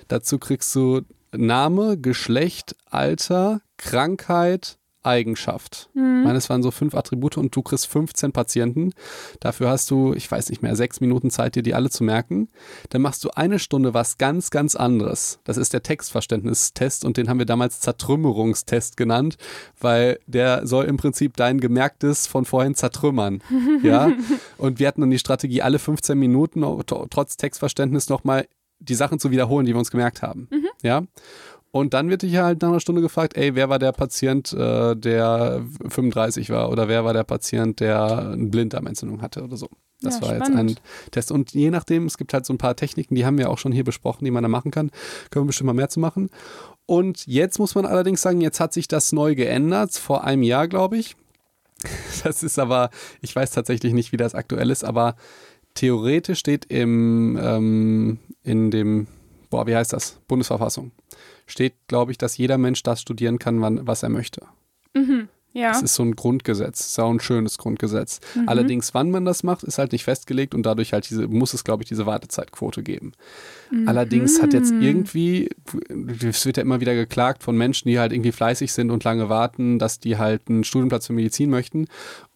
Dazu kriegst du Name, Geschlecht, Alter, Krankheit, Eigenschaft. Mhm. Meines waren so fünf Attribute und du kriegst 15 Patienten. Dafür hast du, ich weiß nicht mehr, sechs Minuten Zeit, dir die alle zu merken. Dann machst du eine Stunde was ganz, ganz anderes. Das ist der Textverständnistest und den haben wir damals Zertrümmerungstest genannt, weil der soll im Prinzip dein Gemerktes von vorhin zertrümmern. ja. Und wir hatten dann die Strategie, alle 15 Minuten trotz Textverständnis nochmal die Sachen zu wiederholen, die wir uns gemerkt haben. Mhm. Ja. Und dann wird dich halt nach einer Stunde gefragt, ey, wer war der Patient, äh, der 35 war oder wer war der Patient, der eine Blinddarmentzündung hatte oder so. Das ja, war spannend. jetzt ein Test. Und je nachdem, es gibt halt so ein paar Techniken, die haben wir auch schon hier besprochen, die man da machen kann. Können wir bestimmt mal mehr zu machen. Und jetzt muss man allerdings sagen, jetzt hat sich das neu geändert, vor einem Jahr, glaube ich. Das ist aber, ich weiß tatsächlich nicht, wie das aktuell ist, aber theoretisch steht im, ähm, in dem, boah, wie heißt das? Bundesverfassung steht, glaube ich, dass jeder Mensch das studieren kann, wann, was er möchte. Mhm. Ja. Das ist so ein Grundgesetz, ist auch ein schönes Grundgesetz. Mhm. Allerdings, wann man das macht, ist halt nicht festgelegt und dadurch halt diese, muss es, glaube ich, diese Wartezeitquote geben. Mhm. Allerdings hat jetzt irgendwie, es wird ja immer wieder geklagt von Menschen, die halt irgendwie fleißig sind und lange warten, dass die halt einen Studienplatz für Medizin möchten.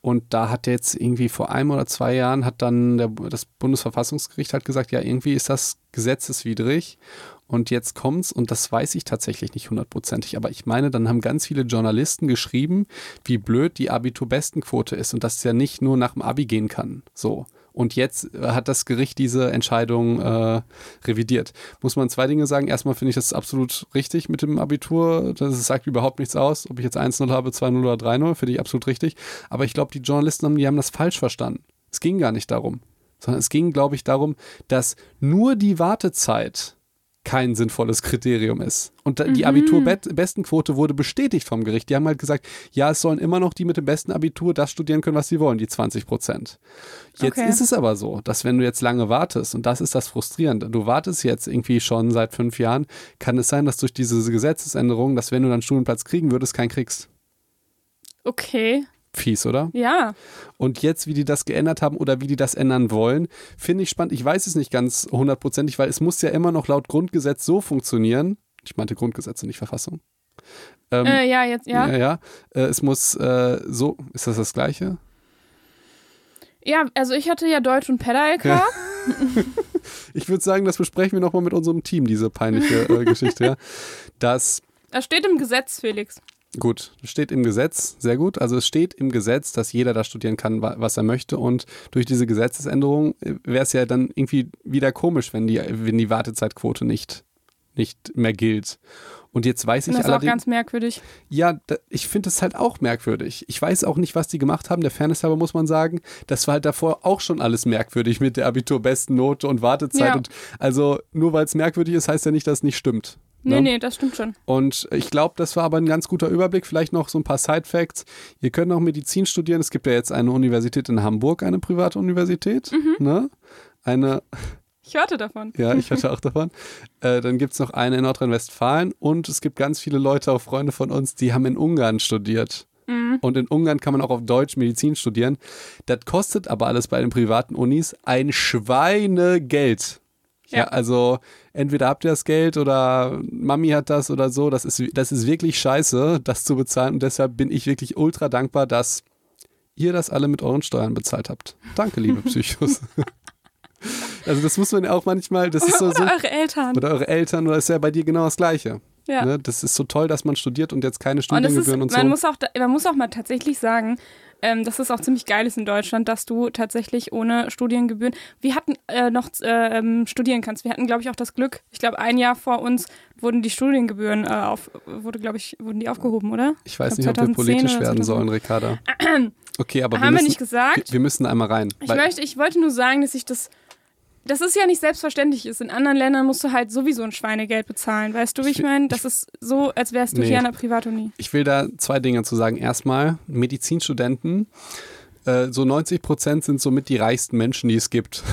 Und da hat jetzt irgendwie vor einem oder zwei Jahren hat dann der, das Bundesverfassungsgericht halt gesagt, ja, irgendwie ist das gesetzeswidrig. Und jetzt kommt's, und das weiß ich tatsächlich nicht hundertprozentig, aber ich meine, dann haben ganz viele Journalisten geschrieben, wie blöd die Abiturbestenquote ist und dass es ja nicht nur nach dem Abi gehen kann. So. Und jetzt hat das Gericht diese Entscheidung äh, revidiert. Muss man zwei Dinge sagen. Erstmal finde ich das absolut richtig mit dem Abitur. Das sagt überhaupt nichts aus, ob ich jetzt 1-0 habe, 2-0 oder 3-0, finde ich absolut richtig. Aber ich glaube, die Journalisten die haben das falsch verstanden. Es ging gar nicht darum. Sondern es ging, glaube ich, darum, dass nur die Wartezeit kein sinnvolles Kriterium ist. Und die mhm. Abiturbestenquote wurde bestätigt vom Gericht. Die haben halt gesagt, ja, es sollen immer noch die mit dem besten Abitur das studieren können, was sie wollen, die 20 Prozent. Jetzt okay. ist es aber so, dass wenn du jetzt lange wartest, und das ist das Frustrierende, du wartest jetzt irgendwie schon seit fünf Jahren, kann es sein, dass durch diese Gesetzesänderung, dass wenn du dann Studienplatz kriegen würdest, keinen kriegst. Okay. Fies, oder? Ja. Und jetzt, wie die das geändert haben oder wie die das ändern wollen, finde ich spannend. Ich weiß es nicht ganz hundertprozentig, weil es muss ja immer noch laut Grundgesetz so funktionieren. Ich meinte Grundgesetze, nicht Verfassung. Ähm, äh, ja, jetzt, ja. Ja, ja. Äh, es muss äh, so, ist das das Gleiche? Ja, also ich hatte ja Deutsch und Pedal-LK. ich würde sagen, das besprechen wir nochmal mit unserem Team, diese peinliche äh, Geschichte. Ja. Das, das steht im Gesetz, Felix. Gut, steht im Gesetz, sehr gut. Also es steht im Gesetz, dass jeder da studieren kann, was er möchte. Und durch diese Gesetzesänderung äh, wäre es ja dann irgendwie wieder komisch, wenn die, wenn die Wartezeitquote nicht, nicht mehr gilt. Und jetzt weiß ich allerdings. Das ist auch ganz merkwürdig. Ja, da, ich finde es halt auch merkwürdig. Ich weiß auch nicht, was die gemacht haben. Der Fairness halber muss man sagen, das war halt davor auch schon alles merkwürdig mit der Abiturbesten Note und Wartezeit. Ja. Und also nur weil es merkwürdig ist, heißt ja nicht, dass es nicht stimmt. Nee, ne? nee, das stimmt schon. Und ich glaube, das war aber ein ganz guter Überblick. Vielleicht noch so ein paar Side-Facts. Ihr könnt auch Medizin studieren. Es gibt ja jetzt eine Universität in Hamburg, eine private Universität. Mhm. Ne? Eine. Ich hörte davon. Ja, ich hörte auch davon. Äh, dann gibt es noch eine in Nordrhein-Westfalen und es gibt ganz viele Leute, auch Freunde von uns, die haben in Ungarn studiert. Mhm. Und in Ungarn kann man auch auf Deutsch Medizin studieren. Das kostet aber alles bei den privaten Unis ein Schweinegeld. Ja. ja. also entweder habt ihr das Geld oder Mami hat das oder so. Das ist, das ist wirklich scheiße, das zu bezahlen. Und deshalb bin ich wirklich ultra dankbar, dass ihr das alle mit euren Steuern bezahlt habt. Danke, liebe Psychos. also das muss man ja auch manchmal, das ist so, so. Oder eure Eltern. Oder eure Eltern, oder ist ja bei dir genau das Gleiche. Ja. Ne? Das ist so toll, dass man studiert und jetzt keine Studiengebühren und, und so. Man muss, auch, man muss auch mal tatsächlich sagen, ähm, dass es auch ziemlich geil ist in Deutschland, dass du tatsächlich ohne Studiengebühren, wir hatten äh, noch äh, ähm, studieren kannst. Wir hatten, glaube ich, auch das Glück. Ich glaube, ein Jahr vor uns wurden die Studiengebühren äh, auf, wurde, glaube ich, wurden die aufgehoben, oder? Ich weiß ich glaub, nicht, ob wir politisch werden sollen, Ricarda. Okay, aber Haben wir, müssen, nicht gesagt. Wir müssen einmal rein. Ich, möchte, ich wollte nur sagen, dass ich das das ist ja nicht selbstverständlich ist. In anderen Ländern musst du halt sowieso ein Schweinegeld bezahlen. Weißt du, wie ich, ich meine? Das ist so, als wärst du nee. hier an der Privatuni. Ich will da zwei Dinge zu sagen. Erstmal, Medizinstudenten, äh, so 90 Prozent sind somit die reichsten Menschen, die es gibt.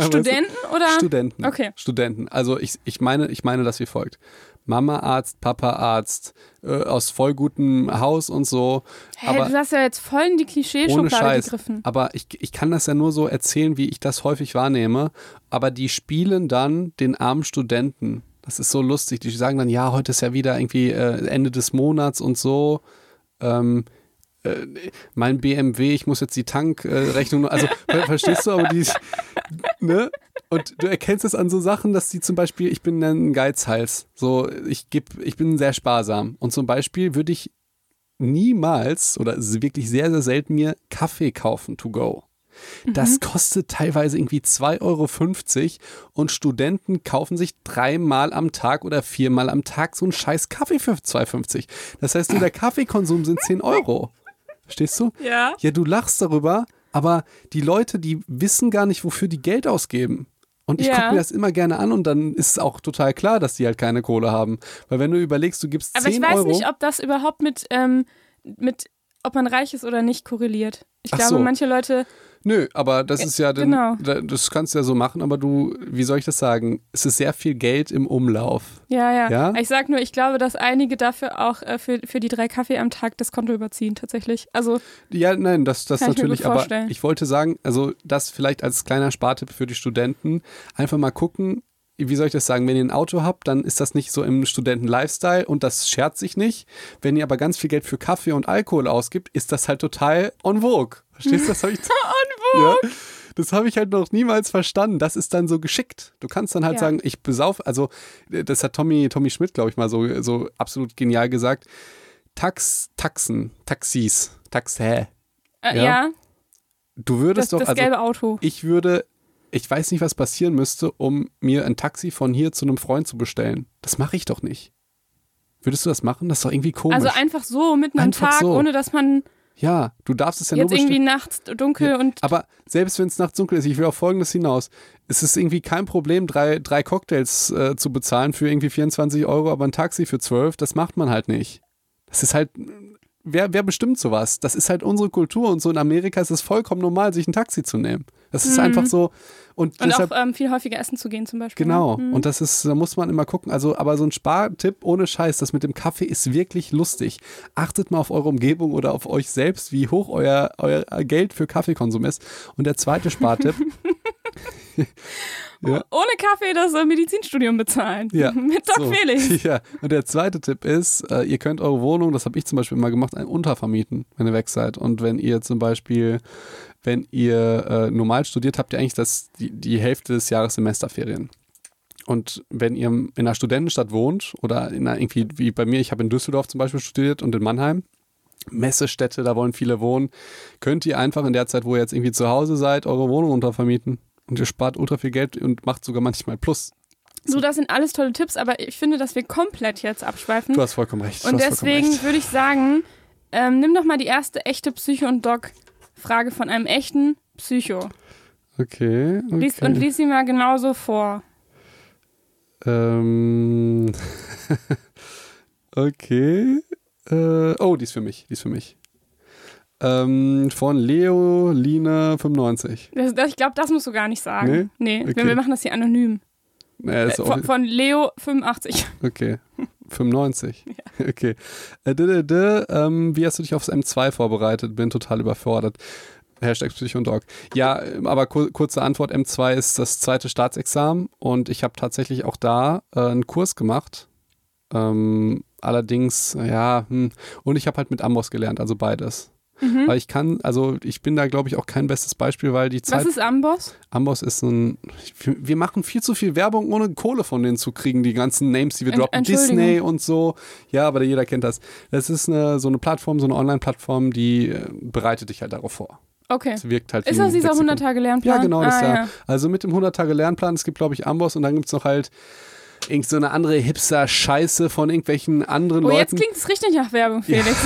Studenten oder? Studenten. Okay. Studenten. Also ich, ich meine, ich meine das wie folgt. Mama Arzt, Papa Arzt, äh, aus voll gutem Haus und so. Hey, aber du hast ja jetzt voll in die ohne Klischeeschublade Scheiß. gegriffen. Aber ich, ich kann das ja nur so erzählen, wie ich das häufig wahrnehme. Aber die spielen dann den armen Studenten. Das ist so lustig. Die sagen dann, ja, heute ist ja wieder irgendwie äh, Ende des Monats und so. Ähm, äh, mein BMW, ich muss jetzt die Tankrechnung, also ver verstehst du, aber die, ne? Und du erkennst es an so Sachen, dass die zum Beispiel, ich bin ein Geizhals, so ich geb, ich bin sehr sparsam und zum Beispiel würde ich niemals oder wirklich sehr, sehr selten mir Kaffee kaufen to go. Das kostet teilweise irgendwie 2,50 Euro und Studenten kaufen sich dreimal am Tag oder viermal am Tag so einen scheiß Kaffee für 2,50. Das heißt, nur der Kaffeekonsum sind 10 Euro. Verstehst du? Ja. Ja, du lachst darüber, aber die Leute, die wissen gar nicht, wofür die Geld ausgeben. Und ich Ja. gucke mir das immer gerne an und dann ist es auch total klar, dass die halt keine Kohle haben. Weil wenn du überlegst, du gibst Aber 10 ich weiß Euro. nicht, ob das überhaupt mit, ähm, mit, ob man reich ist oder nicht, korreliert. Ich Ach glaube, so. manche Leute, Nö, aber das ist ja dann, genau. da- das kannst du ja so machen, aber du, wie soll ich das sagen? Es ist sehr viel Geld im Umlauf. ja, ja, Ja? Ich sag nur, ich glaube, dass einige dafür auch äh, für, für die drei Kaffee am Tag das Konto überziehen, tatsächlich. Also, Ja, nein, das, das ich natürlich, gut aber ich wollte sagen, also das vielleicht als kleiner Spartipp für die Studenten, einfach mal gucken, wie soll ich das sagen, wenn ihr ein Auto habt, dann ist das nicht so im Studenten-Lifestyle und das schert sich nicht. Wenn ihr aber ganz viel Geld für Kaffee und Alkohol ausgibt, ist das halt total on vogue. Verstehst du? Das habe ich, on vogue? Ja, das habe ich halt noch niemals verstanden. Das ist dann so geschickt. Du kannst dann halt Ja. sagen, ich besauf, also das hat Tommy, Tommy Schmidt, glaube ich, mal so, so absolut genial gesagt. Tax, Taxen, Taxis, Taxä. äh, Ja. ja, Du das, würdest das doch, also gelbe Auto. ich würde, ich weiß nicht, was passieren müsste, um mir ein Taxi von hier zu einem Freund zu bestellen. Das mache ich doch nicht. Würdest du das machen? Das ist doch irgendwie komisch. Also einfach so, mitten am Tag, so. ohne dass man ja, du darfst es ja jetzt nur irgendwie nachts dunkel und Aber selbst wenn es nachts dunkel ist, ich will auf Folgendes hinaus. Es ist irgendwie kein Problem, drei, drei Cocktails äh, zu bezahlen für irgendwie 24 Euro, aber ein Taxi für 12, das macht man halt nicht. Das ist halt, wer, wer bestimmt sowas? Das ist halt unsere Kultur und so in Amerika ist es vollkommen normal, sich ein Taxi zu nehmen. Das ist Mhm. einfach so. Und, Und deshalb, auch ähm, viel häufiger essen zu gehen zum Beispiel. Genau, Ne? Mhm. und das ist, da muss man immer gucken. Also, aber so ein Spartipp ohne Scheiß, das mit dem Kaffee ist wirklich lustig. Achtet mal auf eure Umgebung oder auf euch selbst, wie hoch euer, euer Geld für Kaffeekonsum ist. Und der zweite Spartipp, ja. Ohne Kaffee das äh, Medizinstudium bezahlen. Ja, Mit Doc so. Felix. Ja, und der zweite Tipp ist, äh, ihr könnt eure Wohnung, das habe ich zum Beispiel immer gemacht, ein untervermieten, wenn ihr weg seid. Und wenn ihr zum Beispiel, wenn ihr äh, normal studiert, habt ihr eigentlich das, die, die Hälfte des Jahres Semesterferien. Und wenn ihr in einer Studentenstadt wohnt oder in einer, irgendwie wie bei mir, ich habe in Düsseldorf zum Beispiel studiert und in Mannheim, Messestädte, da wollen viele wohnen, könnt ihr einfach in der Zeit, wo ihr jetzt irgendwie zu Hause seid, eure Wohnung untervermieten. Und ihr spart ultra viel Geld und macht sogar manchmal Plus. So, das sind alles tolle Tipps, aber ich finde, dass wir komplett jetzt abschweifen. Du hast vollkommen recht. und vollkommen recht. deswegen würde ich sagen, ähm, nimm doch mal die erste echte Psycho- und Doc-Frage von einem echten Psycho. Okay. okay. Lies, und lies sie mal genauso vor. Ähm, okay. Äh, oh, die ist für mich. Die ist für mich. Ähm, von Leo Lina 95. Das, das, ich glaube, das musst du gar nicht sagen. Nee, Okay. wir, machen das hier anonym. Naja, Äh, von, von Leo 85. okay. 95. Okay. Äh, d -d -d, ähm, wie hast du dich aufs M2 vorbereitet? Bin total überfordert. Hashtag Psychondog. Ja, ähm, aber kur kurze Antwort: M2 ist das zweite Staatsexamen und ich habe tatsächlich auch da äh, einen Kurs gemacht. Ähm, allerdings, ja, hm. und ich habe halt mit Amboss gelernt, also beides. Mhm. Weil ich kann, also ich bin da, glaube ich, auch kein bestes Beispiel, weil die Zeit. Was ist Amboss? Amboss ist ein. Wir machen viel zu viel Werbung, ohne Kohle von denen zu kriegen, die ganzen Names, die wir droppen. Disney und so. Ja, aber jeder kennt das. Das ist eine, so eine Plattform, so eine Online-Plattform, die äh, bereitet dich halt darauf vor. Okay. Es wirkt halt Ist das dieser Lexikon. 100-Tage-Lernplan? Ja, genau, das ah, ja. ja. Also mit dem 100-Tage-Lernplan, es gibt, glaube ich, Amboss und dann gibt es noch halt irgend so eine andere Hipster-Scheiße von irgendwelchen anderen Oh, jetzt Leuten. klingt es richtig nach Werbung, Felix.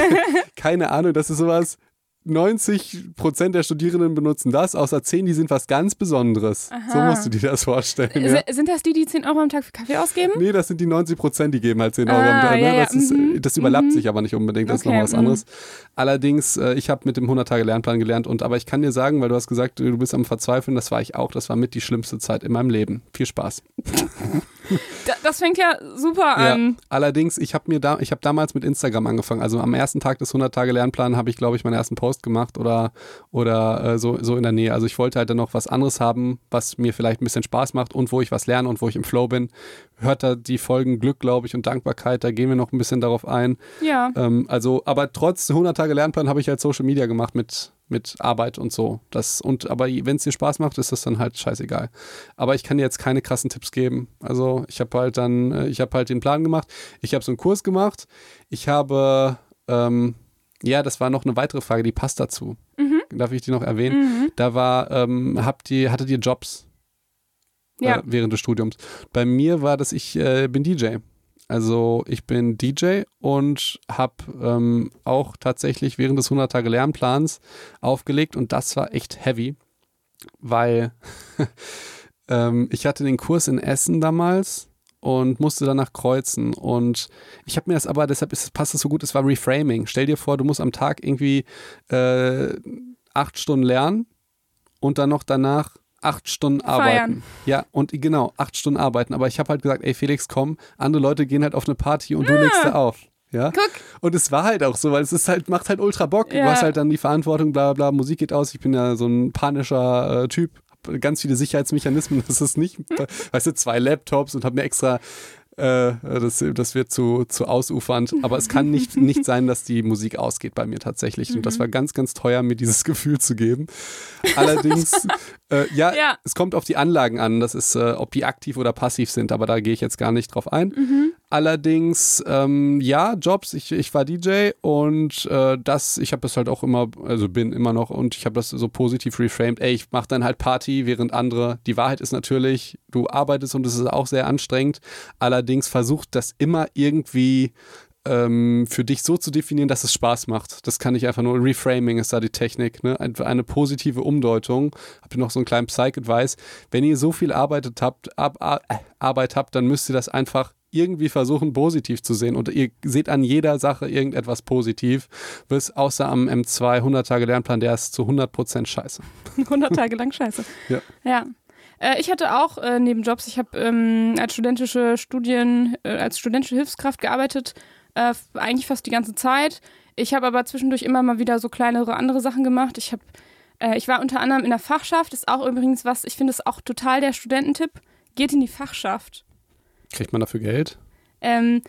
Keine Ahnung, das ist sowas. 90 Prozent der Studierenden benutzen das, außer 10, die sind was ganz Besonderes. Aha. So musst du dir das vorstellen. Ja? Sind das die, die 10 Euro am Tag für Kaffee ausgeben? Nee, das sind die 90 Prozent, die geben halt 10 Euro ah, am Tag. Ne? Ja, das, ist, mhm. das, überlappt mhm. sich aber nicht unbedingt, das okay. ist nochmal was anderes. Mhm. Allerdings, äh, ich habe mit dem 100-Tage-Lernplan gelernt und aber ich kann dir sagen, weil du hast gesagt, du bist am Verzweifeln, das war ich auch, das war mit die schlimmste Zeit in meinem Leben. Viel Spaß. das fängt ja super an. Ja, allerdings, ich habe mir da, ich habe damals mit Instagram angefangen. Also am ersten Tag des 100-Tage-Lernplans habe ich, glaube ich, meinen ersten Post gemacht oder, oder äh, so, so in der Nähe. Also ich wollte halt dann noch was anderes haben, was mir vielleicht ein bisschen Spaß macht und wo ich was lerne und wo ich im Flow bin. Hört da die Folgen Glück, glaube ich, und Dankbarkeit, da gehen wir noch ein bisschen darauf ein. Ja. Ähm, also, aber trotz 100-Tage-Lernplan habe ich halt Social Media gemacht mit mit Arbeit und so. Das, und, aber wenn es dir Spaß macht, ist das dann halt scheißegal. Aber ich kann dir jetzt keine krassen Tipps geben. Also ich habe halt dann, äh, ich habe halt den Plan gemacht. Ich habe so einen Kurs gemacht. Ich habe, ähm, ja, das war noch eine weitere Frage, die passt dazu. Mhm. Darf ich die noch erwähnen? Mhm. Da war, ähm, habt ihr, hattet ihr Jobs? Ja. Äh, während des Studiums. Bei mir war das, ich äh, bin DJ. Also ich bin DJ und habe ähm, auch tatsächlich während des 100 Tage Lernplans aufgelegt und das war echt heavy, weil ähm, ich hatte den Kurs in Essen damals und musste danach kreuzen und ich habe mir das aber, deshalb ist, passt es so gut, es war Reframing. Stell dir vor, du musst am Tag irgendwie äh, acht Stunden lernen und dann noch danach acht Stunden arbeiten. Feiern. Ja, und genau, acht Stunden arbeiten. Aber ich habe halt gesagt, ey Felix, komm, andere Leute gehen halt auf eine Party und ja. du legst da auf. Ja. Guck. Und es war halt auch so, weil es ist halt, macht halt ultra Bock. Ja. Du hast halt dann die Verantwortung, bla bla, Musik geht aus. Ich bin ja so ein panischer äh, Typ, hab ganz viele Sicherheitsmechanismen. Das ist nicht, weißt du, zwei Laptops und habe mir extra äh, das, das wird zu, zu ausufernd. Aber es kann nicht, nicht sein, dass die Musik ausgeht bei mir tatsächlich. Und das mhm. war ganz, ganz teuer, mir dieses Gefühl zu geben. Allerdings, äh, ja, ja, es kommt auf die Anlagen an. Das ist, äh, ob die aktiv oder passiv sind. Aber da gehe ich jetzt gar nicht drauf ein. Mhm. Allerdings, ähm, ja, Jobs, ich, ich war DJ und äh, das, ich habe das halt auch immer, also bin immer noch und ich habe das so positiv reframed, ey, ich mache dann halt Party, während andere, die Wahrheit ist natürlich, du arbeitest und es ist auch sehr anstrengend, allerdings versucht das immer irgendwie ähm, für dich so zu definieren, dass es Spaß macht. Das kann ich einfach nur, Reframing ist da die Technik, ne? eine, positive Umdeutung. Habt ihr noch so einen kleinen Psych-Advice? Wenn ihr so viel arbeitet habt, ab, ab, äh, Arbeit habt, dann müsst ihr das einfach irgendwie versuchen, positiv zu sehen. Und ihr seht an jeder Sache irgendetwas positiv. Bis außer am M2 100 Tage Lernplan, der ist zu 100 Prozent scheiße. 100 Tage lang scheiße. ja. Ja. Äh, ich hatte auch äh, Nebenjobs. Ich habe ähm, als studentische Studien, äh, als studentische Hilfskraft gearbeitet, äh, eigentlich fast die ganze Zeit. Ich habe aber zwischendurch immer mal wieder so kleinere andere Sachen gemacht. Ich habe, äh, ich war unter anderem in der Fachschaft. Ist auch übrigens was. Ich finde es auch total der Studententipp. Geht in die Fachschaft. Kriegt man dafür Geld? Ähm,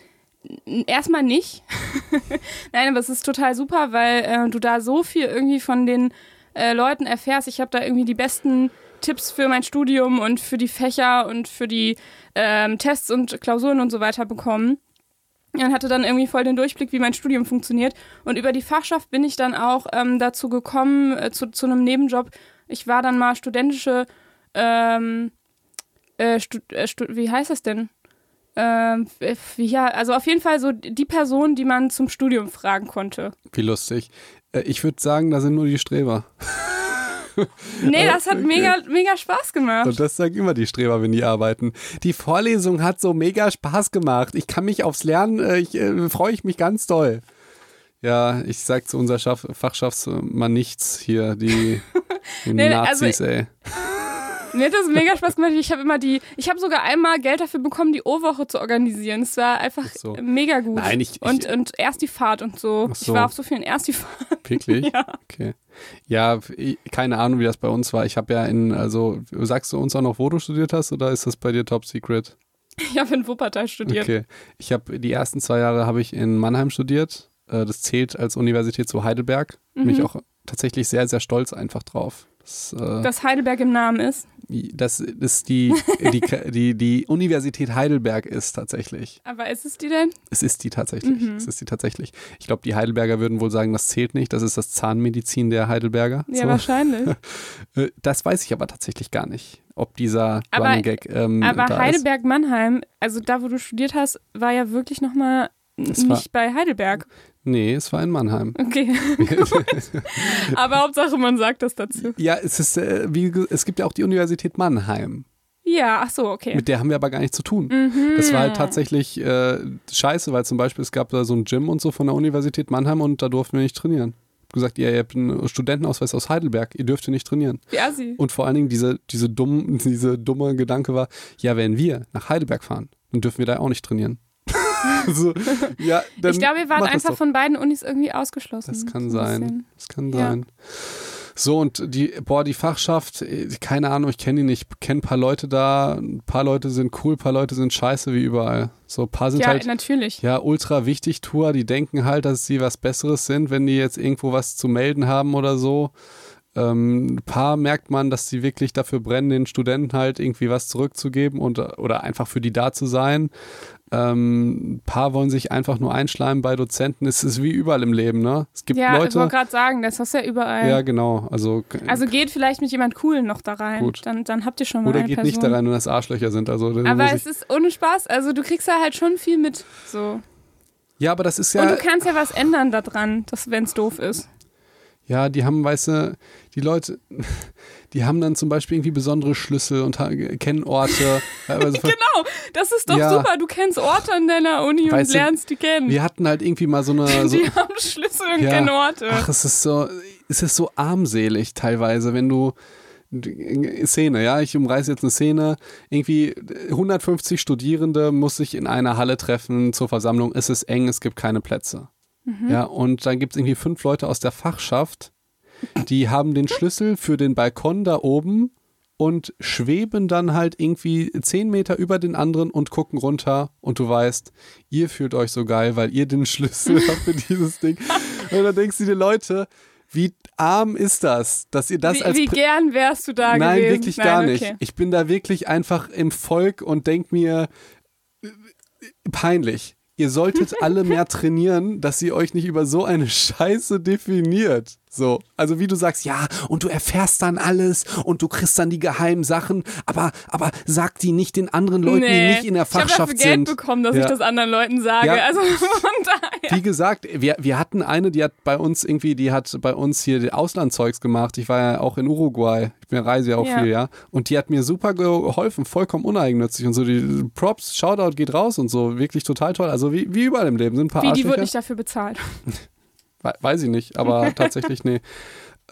erstmal nicht. Nein, aber es ist total super, weil äh, du da so viel irgendwie von den äh, Leuten erfährst. Ich habe da irgendwie die besten Tipps für mein Studium und für die Fächer und für die ähm, Tests und Klausuren und so weiter bekommen. Und hatte dann irgendwie voll den Durchblick, wie mein Studium funktioniert. Und über die Fachschaft bin ich dann auch ähm, dazu gekommen, äh, zu, zu einem Nebenjob. Ich war dann mal studentische, ähm, äh, Stud äh, Stud wie heißt das denn? Ähm, ja, also auf jeden Fall so die Person, die man zum Studium fragen konnte. Wie lustig. Äh, ich würde sagen, da sind nur die Streber. nee, das hat okay. mega, mega Spaß gemacht. Und das sagen immer die Streber, wenn die arbeiten. Die Vorlesung hat so mega Spaß gemacht. Ich kann mich aufs Lernen, äh, ich, äh, freue ich mich ganz doll. Ja, ich sag zu unserer Fachschaftsmann nichts hier, die, die nee, also Nazis, also, ey. Mir hat das mega Spaß gemacht. Ich habe immer die, ich habe sogar einmal Geld dafür bekommen, die O-Woche zu organisieren. Es war einfach so. mega gut. Nein, ich, und, und erst die Fahrt und so. so. Ich war auf so vielen erst die Fahrt. Wirklich? ja. Okay. Ja, keine Ahnung, wie das bei uns war. Ich habe ja in, also sagst du uns auch noch, wo du studiert hast oder ist das bei dir top secret? Ich habe in Wuppertal studiert. Okay. Ich habe die ersten zwei Jahre habe ich in Mannheim studiert. Äh, das zählt als Universität zu Heidelberg. Mhm. Bin ich auch tatsächlich sehr, sehr stolz einfach drauf. Das, äh, Dass Heidelberg im Namen ist? Das ist die, die, die, die Universität Heidelberg ist tatsächlich. Aber ist es die denn? Es ist die tatsächlich. Mhm. Es ist die tatsächlich. Ich glaube, die Heidelberger würden wohl sagen, das zählt nicht. Das ist das Zahnmedizin der Heidelberger. Ja, so. wahrscheinlich. Äh, das weiß ich aber tatsächlich gar nicht, ob dieser aber, Running Gag. Ähm, aber Heidelberg-Mannheim, also da, wo du studiert hast, war ja wirklich nochmal nicht war, bei Heidelberg. Nee, es war in Mannheim. Okay. Aber Hauptsache, man sagt das dazu. Ja, es ist, äh, wie, es gibt ja auch die Universität Mannheim. Ja, ach so, okay. Mit der haben wir aber gar nichts zu tun. Mhm. Das war halt tatsächlich äh, scheiße, weil zum Beispiel es gab da so ein Gym und so von der Universität Mannheim und da durften wir nicht trainieren. Ich hab gesagt, ihr, ihr habt einen Studentenausweis aus Heidelberg, ihr dürft hier nicht trainieren. Wie assi. Und vor allen Dingen diese, diese, dumm, diese dumme Gedanke war, ja, wenn wir nach Heidelberg fahren, dann dürfen wir da auch nicht trainieren. so, ja, Ich glaube, wir waren einfach von beiden Unis irgendwie ausgeschlossen. Das kann So sein. Das kann Ja. sein. So, und die, boah, die Fachschaft, äh, keine Ahnung, ich kenne die nicht. Ich kenne ein paar Leute da, ein paar Leute sind cool, ein paar Leute sind scheiße, wie überall. So, ein paar sind Ja, halt, natürlich. ja, ultra wichtig Tour, die denken halt, dass sie was Besseres sind, wenn die jetzt irgendwo was zu melden haben oder so. Ähm, ein paar merkt man, dass sie wirklich dafür brennen, den Studenten halt irgendwie was zurückzugeben und, oder einfach für die da zu sein. Ähm, ein paar wollen sich einfach nur einschleimen bei Dozenten. Es ist wie überall im Leben, ne? Es gibt Ja, ich Leute. wollte gerade sagen, das hast du ja überall. Ja, genau. Also, Also geht vielleicht mit jemand Coolen noch da rein. Gut. Dann, dann habt ihr schon mal oder geht Person. nicht da rein, wenn das Arschlöcher sind. Also, Aber es ich, ist ohne Spaß. Also du kriegst da halt schon viel mit. So. ja, aber das ist Und ja. du kannst ja was ändern daran, wenn es doof ist. Ja, die haben, weißt du, die Leute, die haben dann zum Beispiel irgendwie besondere Schlüssel und kennen Orte. Also, Genau, das ist doch Ja. super. Du kennst Orte an deiner Uni Weißt und du, lernst die kennen. Wir hatten halt irgendwie mal so eine. So, die haben Schlüssel und Ja. kennen Orte. ach, es ist so, es ist so armselig teilweise, wenn du. Szene, ja, ich umreiße jetzt eine Szene. Irgendwie 150 Studierende muss sich in einer Halle treffen zur Versammlung. Es ist eng, es gibt keine Plätze. Ja, und dann gibt es irgendwie fünf Leute aus der Fachschaft, die haben den Schlüssel für den Balkon da oben und schweben dann halt irgendwie zehn Meter über den anderen und gucken runter und du weißt, ihr fühlt euch so geil, weil ihr den Schlüssel habt für dieses Ding. Und dann denkst du dir, Leute, wie arm ist das, dass ihr das wie, als wie gern wärst du da Nein, gewesen? wirklich Nein, gar okay. nicht. Ich bin da wirklich einfach im Volk und denk mir, äh, peinlich. Ihr solltet alle mehr trainieren, dass ihr euch nicht über so eine Scheiße definiert. So, also wie du sagst, ja, und du erfährst dann alles und du kriegst dann die geheimen Sachen, aber, aber sag die nicht den anderen Leuten, die Nee. nicht in der ich habe Fachschaft dafür Geld sind. bekommen, dass Ja. ich das anderen Leuten sage. Ja. Also von daher. Wie gesagt, wir, wir hatten eine, die hat bei uns irgendwie, die hat bei uns hier Auslandzeugs gemacht. Ich war ja auch in Uruguay. Ich bin reise ja auch Ja. viel, ja. Und die hat mir super geholfen, vollkommen uneigennützig und so. Die Props, Shoutout geht raus und so. Wirklich total toll. Also wie, wie überall im Leben sind ein paar Wie, die Arschlöcher. wird nicht dafür bezahlt. We- Weiß ich nicht, aber tatsächlich, nee.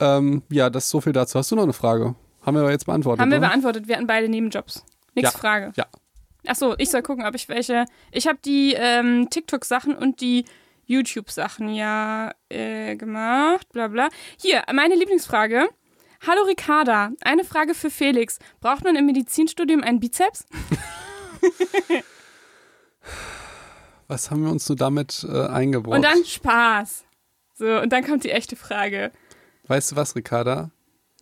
Ähm, ja, das ist so viel dazu. Hast du noch eine Frage? Haben wir aber jetzt beantwortet, Haben wir oder? beantwortet. Wir hatten beide Nebenjobs. Nächste Ja. Frage. Ja. Achso, ich soll gucken, ob ich welche. Ich habe die ähm, TikTok-Sachen und die YouTube-Sachen ja äh, gemacht. Bla bla. Hier, meine Lieblingsfrage. Hallo Ricarda, eine Frage für Felix. Braucht man im Medizinstudium einen Bizeps? Was haben wir uns so damit äh, eingebaut? Und dann Spaß. So, und dann kommt die echte Frage. weißt du was, Ricarda?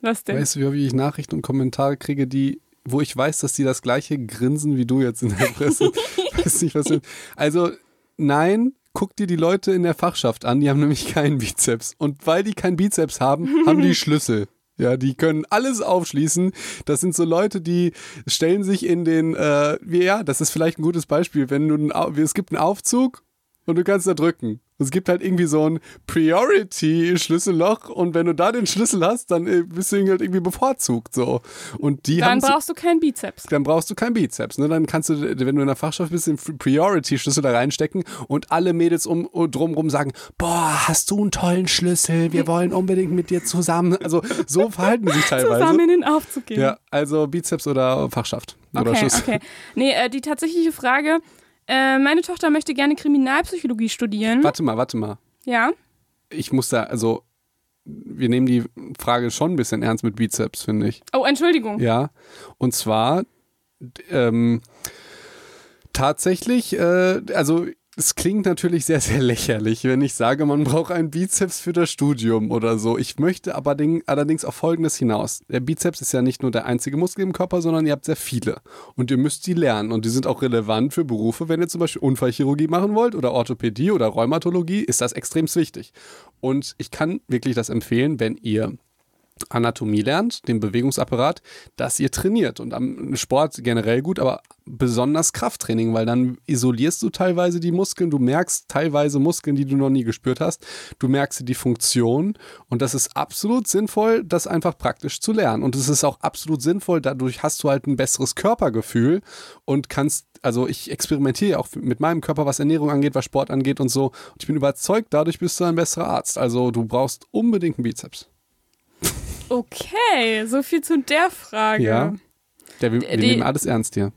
Was denn? Weißt du, wie ich Nachrichten und Kommentare kriege, die, wo ich weiß, dass die das gleiche grinsen wie du jetzt in der Presse. weiß nicht, was. wir- Also, nein, guck dir die Leute in der Fachschaft an, die haben nämlich keinen Bizeps. Und weil die keinen Bizeps haben, haben die Schlüssel. Ja, die können alles aufschließen. Das sind so Leute, die stellen sich in den, äh, wie, ja, das ist vielleicht ein gutes Beispiel, wenn du, Au- es gibt einen Aufzug und du kannst da drücken. Und Es gibt halt irgendwie so ein Priority-Schlüsselloch und wenn du da den Schlüssel hast, dann äh, bist du halt irgendwie bevorzugt so. Und die dann haben so, brauchst du keinen Bizeps. dann brauchst du keinen Bizeps. Ne? Dann kannst du, wenn du in der Fachschaft bist, den Priority-Schlüssel da reinstecken und alle Mädels um, drumrum sagen, boah, hast du einen tollen Schlüssel, wir wollen unbedingt mit dir zusammen. Also so verhalten sich teilweise. Zusammen in den Aufzug gehen. Ja, also Bizeps oder Fachschaft. Oder Okay, Schlüssel. okay. Nee, äh, die tatsächliche Frage. Äh, meine Tochter möchte gerne Kriminalpsychologie studieren. Warte mal, warte mal. Ja. Ich muss da, also wir nehmen die Frage schon ein bisschen ernst mit Bizeps, finde ich. Oh, Entschuldigung. Ja, und zwar ähm, tatsächlich, äh, also es klingt natürlich sehr, sehr lächerlich, wenn ich sage, man braucht einen Bizeps für das Studium oder so. Ich möchte aber ding, allerdings auf Folgendes hinaus. Der Bizeps ist ja nicht nur der einzige Muskel im Körper, sondern ihr habt sehr viele. Und ihr müsst die lernen. Und die sind auch relevant für Berufe, wenn ihr zum Beispiel Unfallchirurgie machen wollt oder Orthopädie oder Rheumatologie, ist das extrem wichtig. Und ich kann wirklich das empfehlen, wenn ihr Anatomie lernt, den Bewegungsapparat, dass ihr trainiert. Und am Sport generell gut, aber besonders Krafttraining, weil dann isolierst du teilweise die Muskeln, du merkst teilweise Muskeln, die du noch nie gespürt hast, du merkst die Funktion und das ist absolut sinnvoll, das einfach praktisch zu lernen. Und es ist auch absolut sinnvoll, dadurch hast du halt ein besseres Körpergefühl und kannst, also ich experimentiere auch mit meinem Körper, was Ernährung angeht, was Sport angeht und so. Und ich bin überzeugt, dadurch bist du ein besserer Arzt. Also du brauchst unbedingt einen Bizeps. Okay, so viel zu der Frage. Ja. Der, wir, wir Die- nehmen alles ernst hier.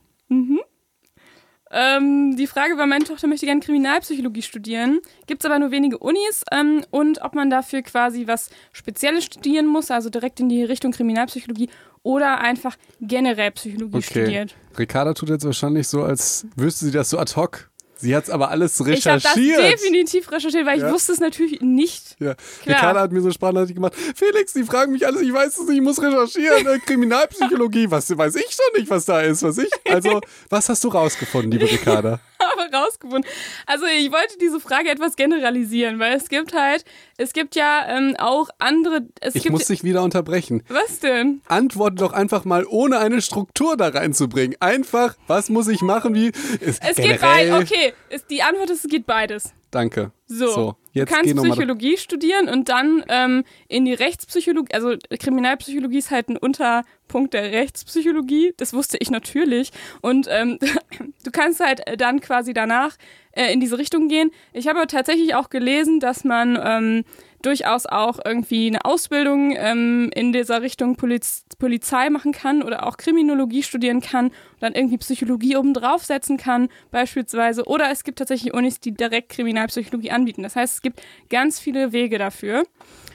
Ähm, die Frage war, meine Tochter möchte gerne Kriminalpsychologie studieren. Gibt es aber nur wenige Unis ähm, und ob man dafür quasi was Spezielles studieren muss, also direkt in die Richtung Kriminalpsychologie oder einfach generell Psychologie Okay. studiert. Ricarda tut jetzt wahrscheinlich so, als wüsste sie das so ad hoc. Sie hat es aber alles Ich habe das recherchiert. definitiv recherchiert, weil Ja. ich wusste es natürlich nicht. Ja. Ricarda hat mir so sprachnachrichtig gemacht. Felix, die fragen mich alles, ich weiß es nicht, ich muss recherchieren. Äh, Kriminalpsychologie, was weiß ich schon nicht, was da ist, was ich. Also, was hast du rausgefunden, liebe Ricarda? aber rausgefunden. Also ich wollte diese Frage etwas generalisieren, weil es gibt halt, es gibt ja ähm, auch andere, es Ich muss dich wieder unterbrechen. was denn? Antworte doch einfach mal, ohne eine Struktur da reinzubringen. Einfach, was muss ich machen, wie. Es, Es geht beides, okay, ist, die Antwort ist, es geht beides. Danke. So, jetzt du kannst Psychologie studieren und dann ähm, in die Rechtspsychologie, also Kriminalpsychologie ist halt ein Unterpunkt der Rechtspsychologie, das wusste ich natürlich. Und ähm, du kannst halt dann quasi danach äh, in diese Richtung gehen. Ich habe aber tatsächlich auch gelesen, dass man ähm, durchaus auch irgendwie eine Ausbildung ähm, in dieser Richtung Poliz Polizei machen kann oder auch Kriminologie studieren kann und dann irgendwie Psychologie obendrauf setzen kann, beispielsweise. Oder es gibt tatsächlich Unis, die direkt Kriminalpsychologie anbieten. Das heißt, es gibt ganz viele Wege dafür.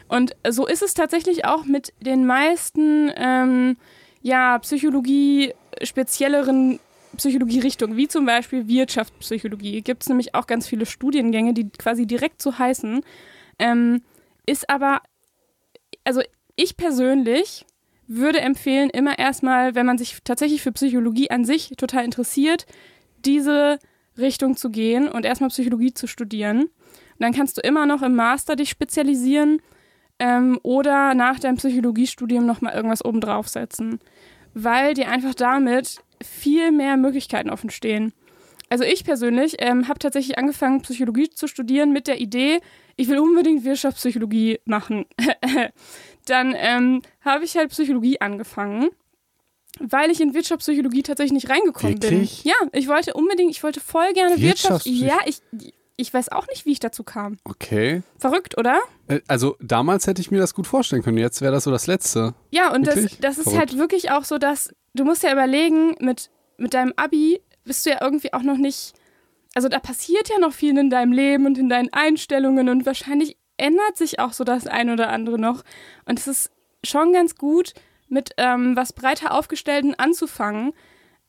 Und so ist es tatsächlich auch mit den meisten ähm, ja, Psychologie spezielleren Psychologie-Richtungen, wie zum Beispiel Wirtschaftspsychologie. Gibt es nämlich auch ganz viele Studiengänge, die quasi direkt so heißen. Ähm, ist aber, also ich persönlich würde empfehlen, immer erstmal, wenn man sich tatsächlich für Psychologie an sich total interessiert, diese Richtung zu gehen und erstmal Psychologie zu studieren. Und dann kannst du immer noch im Master dich spezialisieren ähm, oder nach deinem Psychologiestudium nochmal irgendwas obendrauf setzen, weil dir einfach damit viel mehr Möglichkeiten offen stehen. Also ich persönlich ähm, habe tatsächlich angefangen, Psychologie zu studieren mit der Idee, ich will unbedingt Wirtschaftspsychologie machen. Dann ähm, habe ich halt Psychologie angefangen, weil ich in Wirtschaftspsychologie tatsächlich nicht reingekommen Wirklich? bin. Ja, ich wollte unbedingt, ich wollte voll gerne Wirtschaft. Wirtschaftspsych- Ja, ich, ich weiß auch nicht, wie ich dazu kam. Okay. Verrückt, oder? Äh, Also, damals hätte ich mir das gut vorstellen können. Jetzt wäre das so das Letzte. Ja, und das, das ist Verrückt. halt wirklich auch so, dass du musst ja überlegen, mit, mit deinem Abi bist du ja irgendwie auch noch nicht, also da passiert ja noch viel in deinem Leben und in deinen Einstellungen und wahrscheinlich ändert sich auch so das ein oder andere noch. Und es ist schon ganz gut, mit ähm, was breiter aufgestellten anzufangen,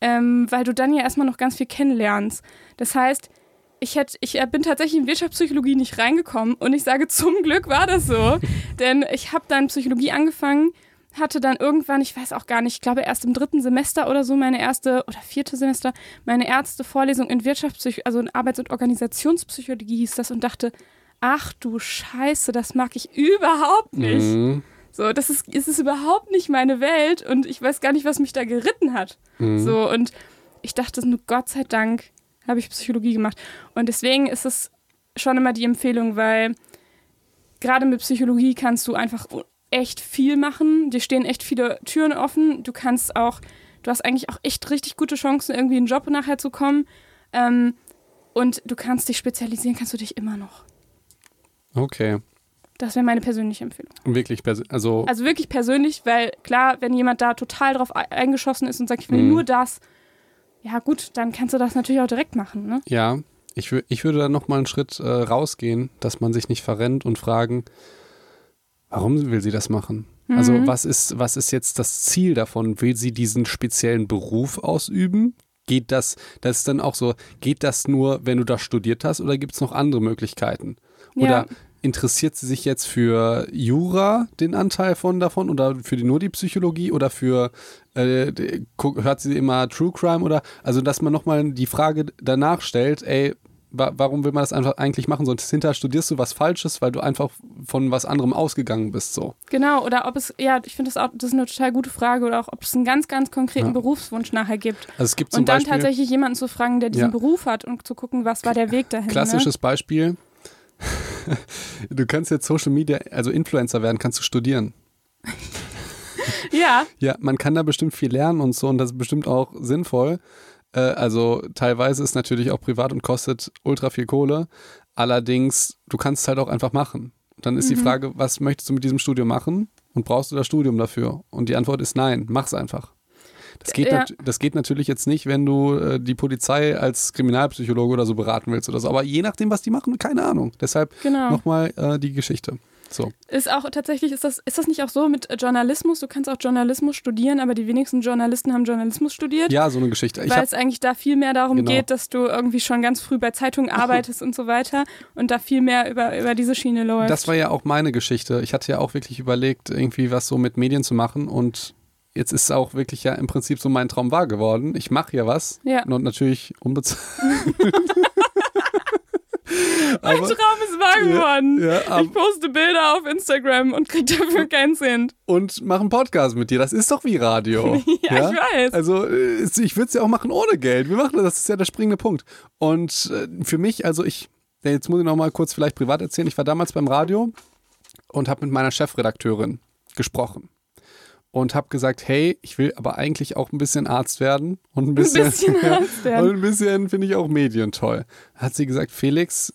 ähm, weil du dann ja erstmal noch ganz viel kennenlernst. Das heißt, ich, hätt, ich äh, bin tatsächlich in Wirtschaftspsychologie nicht reingekommen und ich sage, zum Glück war das so, denn ich habe dann Psychologie angefangen, hatte dann irgendwann, ich weiß auch gar nicht, ich glaube erst im dritten Semester oder so meine erste oder vierte Semester meine erste Vorlesung in Wirtschaftspsychologie, also in Arbeits- und Organisationspsychologie hieß das und dachte, ach du Scheiße, das mag ich überhaupt nicht. Mhm. So, das ist, es ist überhaupt nicht meine Welt und ich weiß gar nicht, was mich da geritten hat. Mhm. So, und ich dachte, nur Gott sei Dank habe ich Psychologie gemacht. Und deswegen ist es schon immer die Empfehlung, weil gerade mit Psychologie kannst du einfach echt viel machen. Dir stehen echt viele Türen offen. Du kannst auch, du hast eigentlich auch echt richtig gute Chancen, irgendwie einen Job nachher zu kommen. Ähm, und du kannst dich spezialisieren, kannst du dich immer noch. Okay. Das wäre meine persönliche Empfehlung. Wirklich, perso- also, Also wirklich persönlich, weil klar, wenn jemand da total drauf ei- eingeschossen ist und sagt, ich will Mhm. nur das, ja gut, dann kannst du das natürlich auch direkt machen, ne? ja. Ich, ich würde da nochmal einen Schritt äh, rausgehen, dass man sich nicht verrennt und fragen, warum will sie das machen? Also, Mhm. was ist, was ist jetzt das Ziel davon? Will sie diesen speziellen Beruf ausüben? Geht das, das ist dann auch so, geht das nur, wenn du das studiert hast oder gibt es noch andere Möglichkeiten? Oder Ja. interessiert sie sich jetzt für Jura den Anteil von davon oder für die, nur die Psychologie oder für äh, hört sie immer True Crime oder also dass man nochmal die Frage danach stellt, ey, wa warum will man das einfach eigentlich machen? Sonst hinterher studierst du was Falsches, weil du einfach von was anderem ausgegangen bist. So. Genau, oder ob es, ja, ich finde das auch, das ist eine total gute Frage, oder auch ob es einen ganz, ganz konkreten ja. Berufswunsch nachher gibt. Also es gibt zum und dann Beispiel, tatsächlich jemanden zu fragen, der diesen ja. Beruf hat und zu gucken, was war der Weg dahin. Ne? Klassisches ne? Beispiel. du kannst jetzt Social Media, also Influencer werden, kannst du studieren. ja. Ja, man kann da bestimmt viel lernen und so und das ist bestimmt auch sinnvoll. Äh, also teilweise ist natürlich auch privat und kostet ultra viel Kohle. Allerdings, du kannst es halt auch einfach machen. Dann ist mhm. die Frage, was möchtest du mit diesem Studium machen und brauchst du das Studium dafür? Und die Antwort ist nein, mach's einfach. Das geht, ja. das geht natürlich jetzt nicht, wenn du äh, die Polizei als Kriminalpsychologe oder so beraten willst oder so. Aber je nachdem, was die machen, keine Ahnung. Deshalb genau. nochmal äh, die Geschichte. So. Ist auch tatsächlich, ist das, ist das nicht auch so mit Journalismus? Du kannst auch Journalismus studieren, aber die wenigsten Journalisten haben Journalismus studiert. Ja, so eine Geschichte. Ich weil es eigentlich da viel mehr darum genau. geht, dass du irgendwie schon ganz früh bei Zeitungen arbeitest und so weiter und da viel mehr über, über diese Schiene läuft. Das war ja auch meine Geschichte. Ich hatte ja auch wirklich überlegt, irgendwie was so mit Medien zu machen und jetzt ist auch wirklich ja im Prinzip so mein Traum wahr geworden. Ich mache ja was. Ja. Und natürlich unbezahlt. mein Traum ist wahr geworden. Ja, ja, ich poste Bilder auf Instagram und kriege dafür keinen Cent. Und mache einen Podcast mit dir. Das ist doch wie Radio. ja, ja, ich weiß. Also äh, ich würde es ja auch machen ohne Geld. Wir machen das. Das ist ja der springende Punkt. Und äh, für mich, also ich, jetzt muss ich noch mal kurz vielleicht privat erzählen. Ich war damals beim Radio und habe mit meiner Chefredakteurin gesprochen und habe gesagt, hey, ich will aber eigentlich auch ein bisschen Arzt werden und ein bisschen, ein bisschen Arzt werden. und ein bisschen finde ich auch Medien toll. Hat sie gesagt, Felix,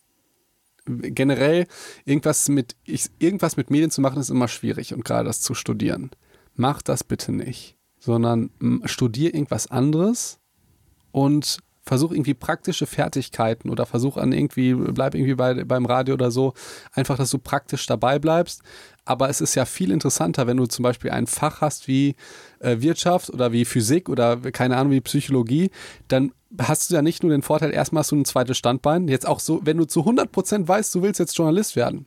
generell irgendwas mit ich, irgendwas mit Medien zu machen ist immer schwierig und gerade das zu studieren. Mach das bitte nicht, sondern studier irgendwas anderes und versuch irgendwie praktische Fertigkeiten oder versuch an irgendwie, bleib irgendwie bei, beim Radio oder so, einfach, dass du praktisch dabei bleibst. Aber es ist ja viel interessanter, wenn du zum Beispiel ein Fach hast wie äh, Wirtschaft oder wie Physik oder keine Ahnung wie Psychologie, dann hast du ja nicht nur den Vorteil, erstmal hast du ein zweites Standbein. Jetzt auch so, wenn du zu 100 Prozent weißt, du willst jetzt Journalist werden,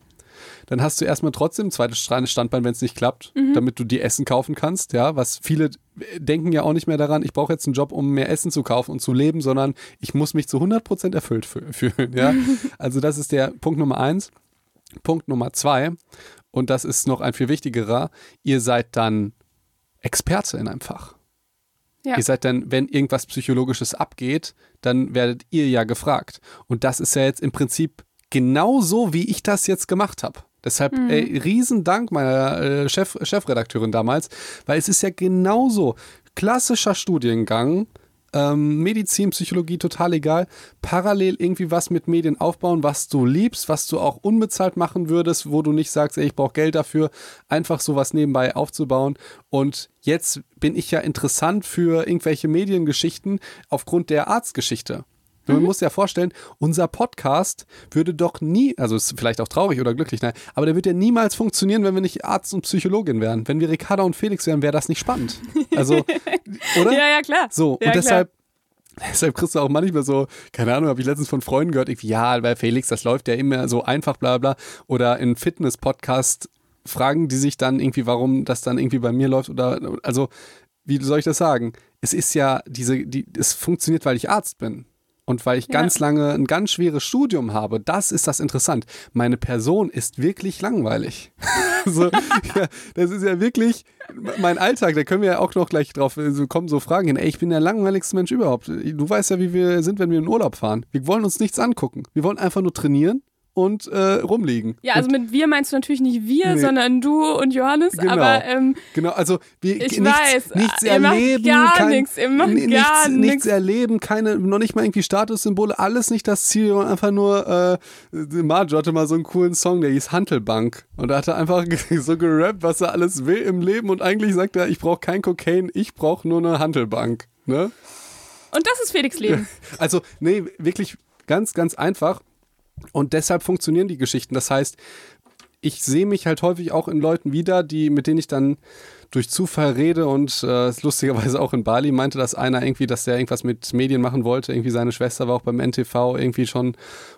dann hast du erstmal trotzdem ein zweites Standbein, wenn es nicht klappt, mhm. damit du dir Essen kaufen kannst, ja, was viele denken ja auch nicht mehr daran, ich brauche jetzt einen Job, um mehr Essen zu kaufen und zu leben, sondern ich muss mich zu 100 Prozent erfüllt fühlen, ja. also das ist der Punkt Nummer eins. Punkt Nummer zwei, und das ist noch ein viel wichtigerer, ihr seid dann Experte in einem Fach. Ja. Ihr seid dann, wenn irgendwas Psychologisches abgeht, dann werdet ihr ja gefragt. Und das ist ja jetzt im Prinzip genauso, wie ich das jetzt gemacht habe. Deshalb mhm. ey, Riesendank meiner äh, Chef, Chefredakteurin damals, weil es ist ja genauso klassischer Studiengang, ähm, Medizin, Psychologie, total egal. Parallel irgendwie was mit Medien aufbauen, was du liebst, was du auch unbezahlt machen würdest, wo du nicht sagst, ey, ich brauche Geld dafür, einfach sowas nebenbei aufzubauen. Und jetzt bin ich ja interessant für irgendwelche Mediengeschichten aufgrund der Arztgeschichte. Man mhm. muss ja vorstellen, unser Podcast würde doch nie, also ist vielleicht auch traurig oder glücklich, nein, aber der würde ja niemals funktionieren, wenn wir nicht Arzt und Psychologin wären. Wenn wir Ricarda und Felix wären, wäre das nicht spannend. Also, oder? Ja, ja, klar. So, ja, und deshalb, Deshalb kriegst du auch manchmal so, keine Ahnung, habe ich letztens von Freunden gehört, ich, ja, bei Felix, das läuft ja immer so einfach, bla bla. Oder in Fitness-Podcast fragen die sich dann irgendwie, warum das dann irgendwie bei mir läuft. Oder also, wie soll ich das sagen? Es ist ja diese, die, es funktioniert, weil ich Arzt bin. Und weil ich ja. ganz lange ein ganz schweres Studium habe, das ist das interessant. Meine Person ist wirklich langweilig. so, ja, das ist ja wirklich mein Alltag. Da können wir ja auch noch gleich drauf so kommen, so Fragen hin. Ey, ich bin der langweiligste Mensch überhaupt. Du weißt ja, wie wir sind, wenn wir in Urlaub fahren. Wir wollen uns nichts angucken. Wir wollen einfach nur trainieren und äh, rumliegen. Ja, also und mit wir meinst du natürlich nicht wir, nee. sondern du und Johannes. Genau. Aber ähm, genau, also wir ich nichts, weiß, nichts ihr erleben, macht gar kein, nichts, ihr macht nichts, gar nichts, nichts erleben, keine, noch nicht mal irgendwie Statussymbole, alles nicht das Ziel, sondern einfach nur. Äh, Marjo hatte mal so einen coolen Song, der hieß Hantelbank und da hat er einfach so gerappt, was er alles will im Leben und eigentlich sagt er, ich brauche kein Kokain, ich brauche nur eine Hantelbank. Ne? Und das ist Felix Leben. Also nee, wirklich ganz, ganz einfach. Und deshalb funktionieren die Geschichten. Das heißt, ich sehe mich halt häufig auch in Leuten wieder, die, mit denen ich dann durch Zufall rede und äh, lustigerweise auch in Bali meinte das einer irgendwie, dass der irgendwas mit Medien machen wollte. Irgendwie seine Schwester war auch beim NTV irgendwie schon.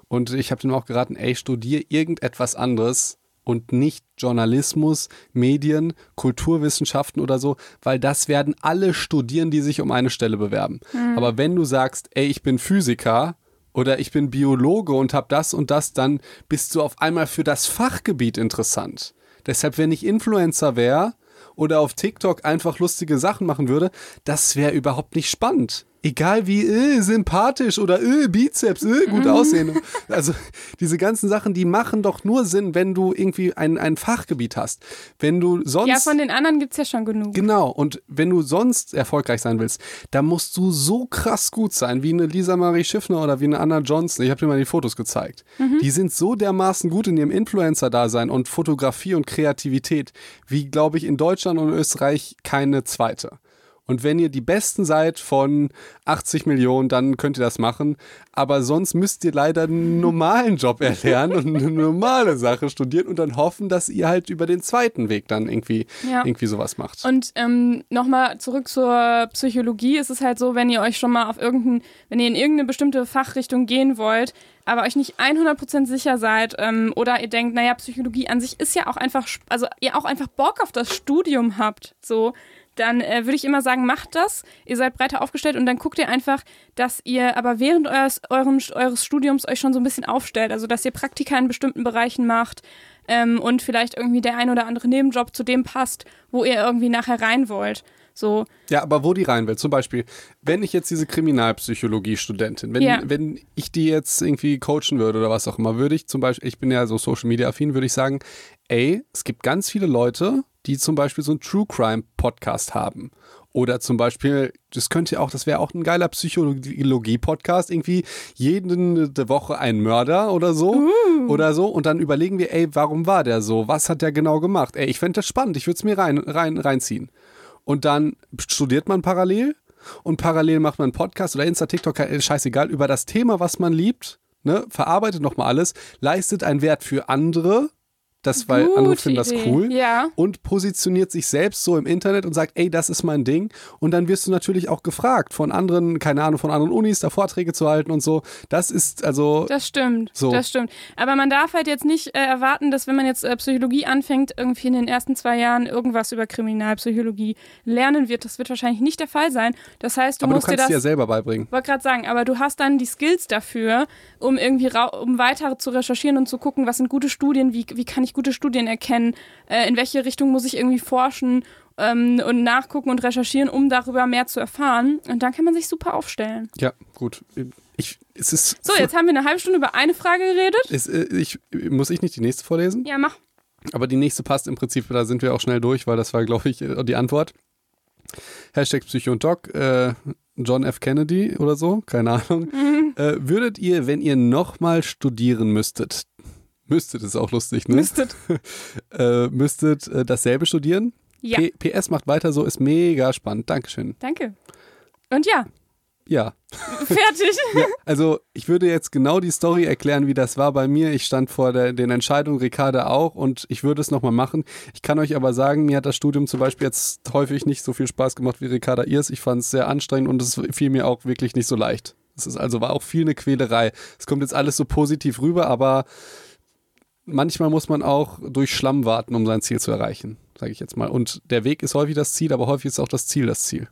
Und ich habe ihm auch geraten, ey, studier irgendetwas anderes und nicht Journalismus, Medien, Kulturwissenschaften oder so, weil das werden alle studieren, die sich um eine Stelle bewerben. Mhm. Aber wenn du sagst, ey, ich bin Physiker oder ich bin Biologe und habe das und das, dann bist du auf einmal für das Fachgebiet interessant. Deshalb, wenn ich Influencer wäre oder auf TikTok einfach lustige Sachen machen würde, das wäre überhaupt nicht spannend egal wie äh, sympathisch oder äh, Bizeps, äh, gut mhm. aussehen. Also diese ganzen Sachen, die machen doch nur Sinn, wenn du irgendwie ein, ein Fachgebiet hast. Wenn du sonst. Ja, von den anderen gibt es ja schon genug. Genau, und wenn du sonst erfolgreich sein willst, dann musst du so krass gut sein, wie eine Lisa Marie Schiffner oder wie eine Anna Johnson. Ich habe dir mal die Fotos gezeigt. Mhm. Die sind so dermaßen gut in ihrem Influencer-Dasein und Fotografie und Kreativität, wie, glaube ich, in Deutschland und Österreich keine zweite. Und wenn ihr die Besten seid von 80 Millionen, dann könnt ihr das machen. Aber sonst müsst ihr leider einen normalen Job erlernen und eine normale Sache studieren und dann hoffen, dass ihr halt über den zweiten Weg dann irgendwie, ja. irgendwie sowas macht. Und ähm, nochmal zurück zur Psychologie. Es ist halt so, wenn ihr euch schon mal auf irgendein, wenn ihr in irgendeine bestimmte Fachrichtung gehen wollt, aber euch nicht 100% sicher seid ähm, oder ihr denkt, naja, Psychologie an sich ist ja auch einfach, also ihr auch einfach Bock auf das Studium habt, so, dann äh, würde ich immer sagen, macht das. Ihr seid breiter aufgestellt und dann guckt ihr einfach, dass ihr aber während eures, eurem, eures Studiums euch schon so ein bisschen aufstellt. Also, dass ihr Praktika in bestimmten Bereichen macht ähm, und vielleicht irgendwie der ein oder andere Nebenjob zu dem passt, wo ihr irgendwie nachher rein wollt. So. Ja, aber wo die rein will. Zum Beispiel, wenn ich jetzt diese Kriminalpsychologie-Studentin, wenn, ja. wenn ich die jetzt irgendwie coachen würde oder was auch immer, würde ich zum Beispiel, ich bin ja so Social Media affin, würde ich sagen, ey, es gibt ganz viele Leute, die zum Beispiel so einen True Crime Podcast haben. Oder zum Beispiel, das könnte auch, das wäre auch ein geiler Psychologie-Podcast, irgendwie jede Woche ein Mörder oder so. Uh. Oder so. Und dann überlegen wir, ey, warum war der so? Was hat der genau gemacht? Ey, ich fände das spannend, ich würde es mir rein, rein, reinziehen. Und dann studiert man parallel. Und parallel macht man einen Podcast oder Insta, TikTok, scheißegal, über das Thema, was man liebt, ne, verarbeitet nochmal alles, leistet einen Wert für andere das, weil Gute andere finden das cool. Ja. Und positioniert sich selbst so im Internet und sagt, ey, das ist mein Ding. Und dann wirst du natürlich auch gefragt von anderen, keine Ahnung, von anderen Unis, da Vorträge zu halten und so. Das ist also. Das stimmt. So. Das stimmt. Aber man darf halt jetzt nicht äh, erwarten, dass wenn man jetzt äh, Psychologie anfängt, irgendwie in den ersten zwei Jahren irgendwas über Kriminalpsychologie lernen wird. Das wird wahrscheinlich nicht der Fall sein. Das heißt, du aber musst du kannst dir das. Dir ja selber beibringen. Wollte gerade sagen, aber du hast dann die Skills dafür, um irgendwie um weiter zu recherchieren und zu gucken, was sind gute Studien, wie, wie kann ich ich gute Studien erkennen, äh, in welche Richtung muss ich irgendwie forschen ähm, und nachgucken und recherchieren, um darüber mehr zu erfahren. Und dann kann man sich super aufstellen. Ja, gut. Ich, es ist so, jetzt haben wir eine halbe Stunde über eine Frage geredet. Ist, äh, ich, muss ich nicht die nächste vorlesen? Ja, mach. Aber die nächste passt im Prinzip, da sind wir auch schnell durch, weil das war, glaube ich, die Antwort. Hashtag Psycho und Doc, äh, John F. Kennedy oder so, keine Ahnung. Mhm. Äh, würdet ihr, wenn ihr nochmal studieren müsstet, Müsstet ist auch lustig, ne? Müsstet. äh, müsstet äh, dasselbe studieren. Ja. P PS macht weiter so, ist mega spannend. Dankeschön. Danke. Und ja. Ja. Fertig. ja, also ich würde jetzt genau die Story erklären, wie das war bei mir. Ich stand vor der, den Entscheidungen, Ricarda auch, und ich würde es nochmal machen. Ich kann euch aber sagen, mir hat das Studium zum Beispiel jetzt häufig nicht so viel Spaß gemacht wie Ricarda ihrs. Ich fand es sehr anstrengend und es fiel mir auch wirklich nicht so leicht. Es ist also war auch viel eine Quälerei. Es kommt jetzt alles so positiv rüber, aber manchmal muss man auch durch Schlamm warten, um sein Ziel zu erreichen, sage ich jetzt mal. Und der Weg ist häufig das Ziel, aber häufig ist auch das Ziel das Ziel.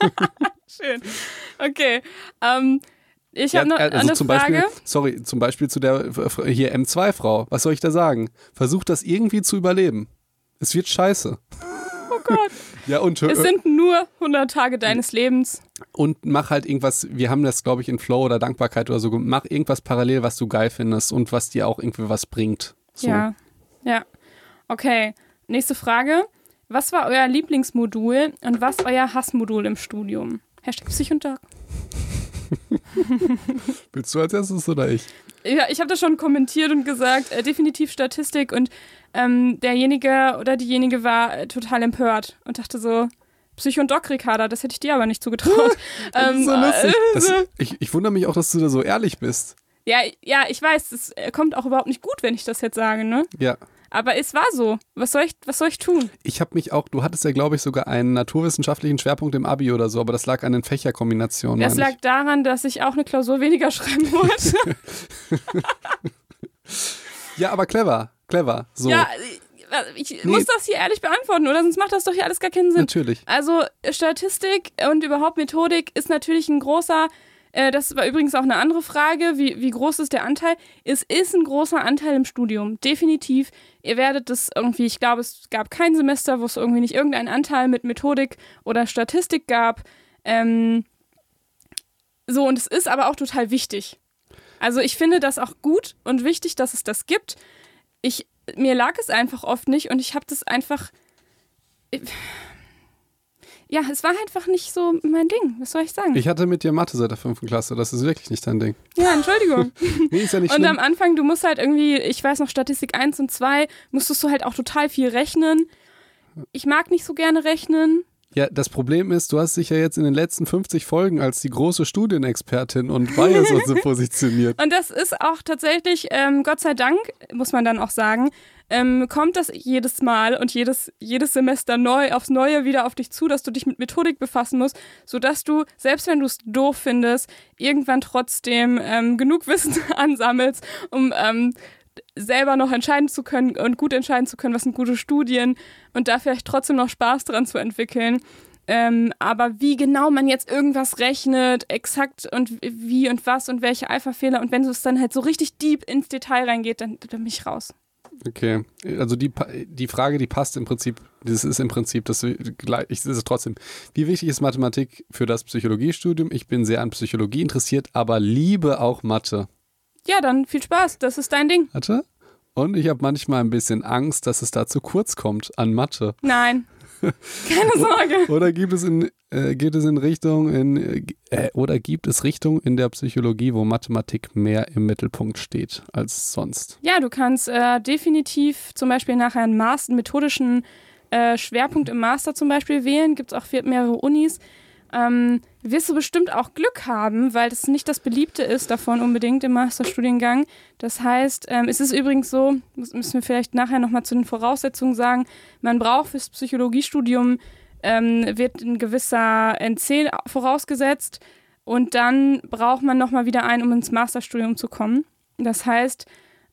Schön. Okay. Ähm, ich habe ja, noch also eine zum Frage. Beispiel, sorry, zum Beispiel zu der hier M2-Frau. Was soll ich da sagen? Versucht das irgendwie zu überleben. Es wird scheiße. Gott. ja, und, es sind nur 100 Tage deines Lebens. Und mach halt irgendwas, wir haben das, glaube ich, in Flow oder Dankbarkeit oder so, mach irgendwas parallel, was du geil findest und was dir auch irgendwie was bringt. So. Ja, ja. Okay, nächste Frage. Was war euer Lieblingsmodul und was euer Hassmodul im Studium? Hashtag Psychontag. Willst du als erstes oder ich? Ja, ich habe das schon kommentiert und gesagt, äh, definitiv Statistik und ähm, derjenige oder diejenige war äh, total empört und dachte so, Psycho und Doc, Ricarda, das hätte ich dir aber nicht zugetraut. das ähm, ist so lustig. Das, ich, ich wundere mich auch, dass du da so ehrlich bist. Ja, ja, ich weiß, es äh, kommt auch überhaupt nicht gut, wenn ich das jetzt sage, ne? Ja. Aber es war so. Was soll ich, was soll ich tun? Ich habe mich auch, du hattest ja, glaube ich, sogar einen naturwissenschaftlichen Schwerpunkt im Abi oder so, aber das lag an den Fächerkombinationen. Das lag daran, dass ich auch eine Klausur weniger schreiben wollte. ja, aber clever, clever. So. Ja, ich nee. muss das hier ehrlich beantworten, oder? Sonst macht das doch hier alles gar keinen Sinn. Natürlich. Also Statistik und überhaupt Methodik ist natürlich ein großer äh, das war übrigens auch eine andere Frage, wie, wie groß ist der Anteil? Es ist ein großer Anteil im Studium, definitiv. Ihr werdet das irgendwie, ich glaube, es gab kein Semester, wo es irgendwie nicht irgendeinen Anteil mit Methodik oder Statistik gab. Ähm, so, und es ist aber auch total wichtig. Also ich finde das auch gut und wichtig, dass es das gibt. Ich, mir lag es einfach oft nicht und ich habe das einfach ja, es war einfach nicht so mein Ding. Was soll ich sagen? Ich hatte mit dir Mathe seit der fünften Klasse. Das ist wirklich nicht dein Ding. Ja, Entschuldigung. nee, ist ja nicht und schlimm. am Anfang, du musst halt irgendwie, ich weiß noch, Statistik 1 und 2, musstest du halt auch total viel rechnen. Ich mag nicht so gerne rechnen. Ja, das Problem ist, du hast dich ja jetzt in den letzten 50 Folgen als die große Studienexpertin und Bias und so positioniert. Und das ist auch tatsächlich, ähm, Gott sei Dank, muss man dann auch sagen, ähm, kommt das jedes Mal und jedes, jedes Semester neu aufs Neue wieder auf dich zu, dass du dich mit Methodik befassen musst, sodass du, selbst wenn du es doof findest, irgendwann trotzdem ähm, genug Wissen ansammelst, um ähm, selber noch entscheiden zu können und gut entscheiden zu können, was sind gute Studien und da vielleicht trotzdem noch Spaß dran zu entwickeln. Ähm, aber wie genau man jetzt irgendwas rechnet, exakt und wie und was und welche Alpha-Fehler und wenn es dann halt so richtig deep ins Detail reingeht, dann, dann bin ich raus. Okay, also die, die Frage, die passt im Prinzip, das ist im Prinzip, das, ich ist trotzdem. Wie wichtig ist Mathematik für das Psychologiestudium? Ich bin sehr an Psychologie interessiert, aber liebe auch Mathe. Ja, dann viel Spaß, das ist dein Ding. Mathe? Und ich habe manchmal ein bisschen Angst, dass es da zu kurz kommt an Mathe. Nein. Keine Sorge. Oder gibt es in, äh, geht es in Richtung in äh, oder gibt es Richtung in der Psychologie, wo Mathematik mehr im Mittelpunkt steht als sonst? Ja, du kannst äh, definitiv zum Beispiel nachher einen Master, methodischen äh, Schwerpunkt im Master zum Beispiel wählen. Gibt es auch mehrere Unis ähm, wirst du bestimmt auch Glück haben, weil das nicht das Beliebte ist davon unbedingt im Masterstudiengang. Das heißt, ähm, es ist übrigens so, müssen wir vielleicht nachher nochmal zu den Voraussetzungen sagen, man braucht fürs Psychologiestudium, ähm, wird ein gewisser NC vorausgesetzt und dann braucht man nochmal wieder einen, um ins Masterstudium zu kommen. Das heißt,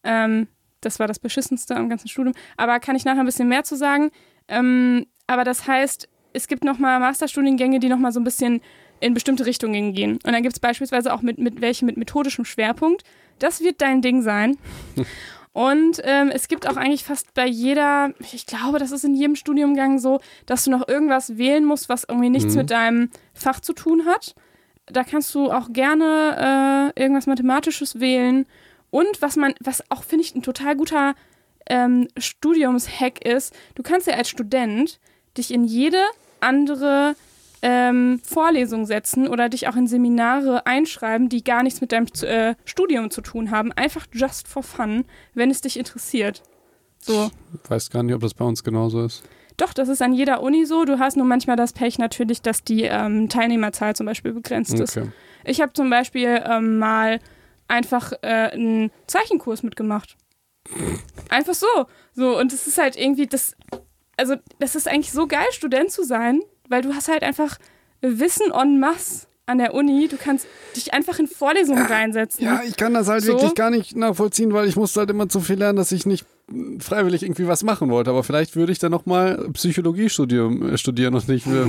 ähm, das war das Beschissenste am ganzen Studium, aber kann ich nachher ein bisschen mehr zu sagen. Ähm, aber das heißt, es gibt nochmal Masterstudiengänge, die nochmal so ein bisschen in bestimmte Richtungen gehen. Und dann gibt es beispielsweise auch mit, mit welche mit methodischem Schwerpunkt. Das wird dein Ding sein. Und ähm, es gibt auch eigentlich fast bei jeder, ich glaube, das ist in jedem Studiumgang so, dass du noch irgendwas wählen musst, was irgendwie nichts mhm. mit deinem Fach zu tun hat. Da kannst du auch gerne äh, irgendwas Mathematisches wählen. Und was man, was auch, finde ich, ein total guter ähm, Studiumshack ist, du kannst ja als Student dich in jede andere ähm, Vorlesung setzen oder dich auch in Seminare einschreiben, die gar nichts mit deinem äh, Studium zu tun haben. Einfach just for fun, wenn es dich interessiert. So. Ich weiß gar nicht, ob das bei uns genauso ist. Doch, das ist an jeder Uni so. Du hast nur manchmal das Pech natürlich, dass die ähm, Teilnehmerzahl zum Beispiel begrenzt okay. ist. Ich habe zum Beispiel ähm, mal einfach äh, einen Zeichenkurs mitgemacht. Einfach so. So, und es ist halt irgendwie, das also das ist eigentlich so geil, Student zu sein, weil du hast halt einfach Wissen en masse an der Uni. Du kannst dich einfach in Vorlesungen reinsetzen. Ja, ich kann das halt so. wirklich gar nicht nachvollziehen, weil ich musste halt immer zu viel lernen, dass ich nicht freiwillig irgendwie was machen wollte. Aber vielleicht würde ich dann nochmal Psychologie studieren, äh, studieren und nicht äh,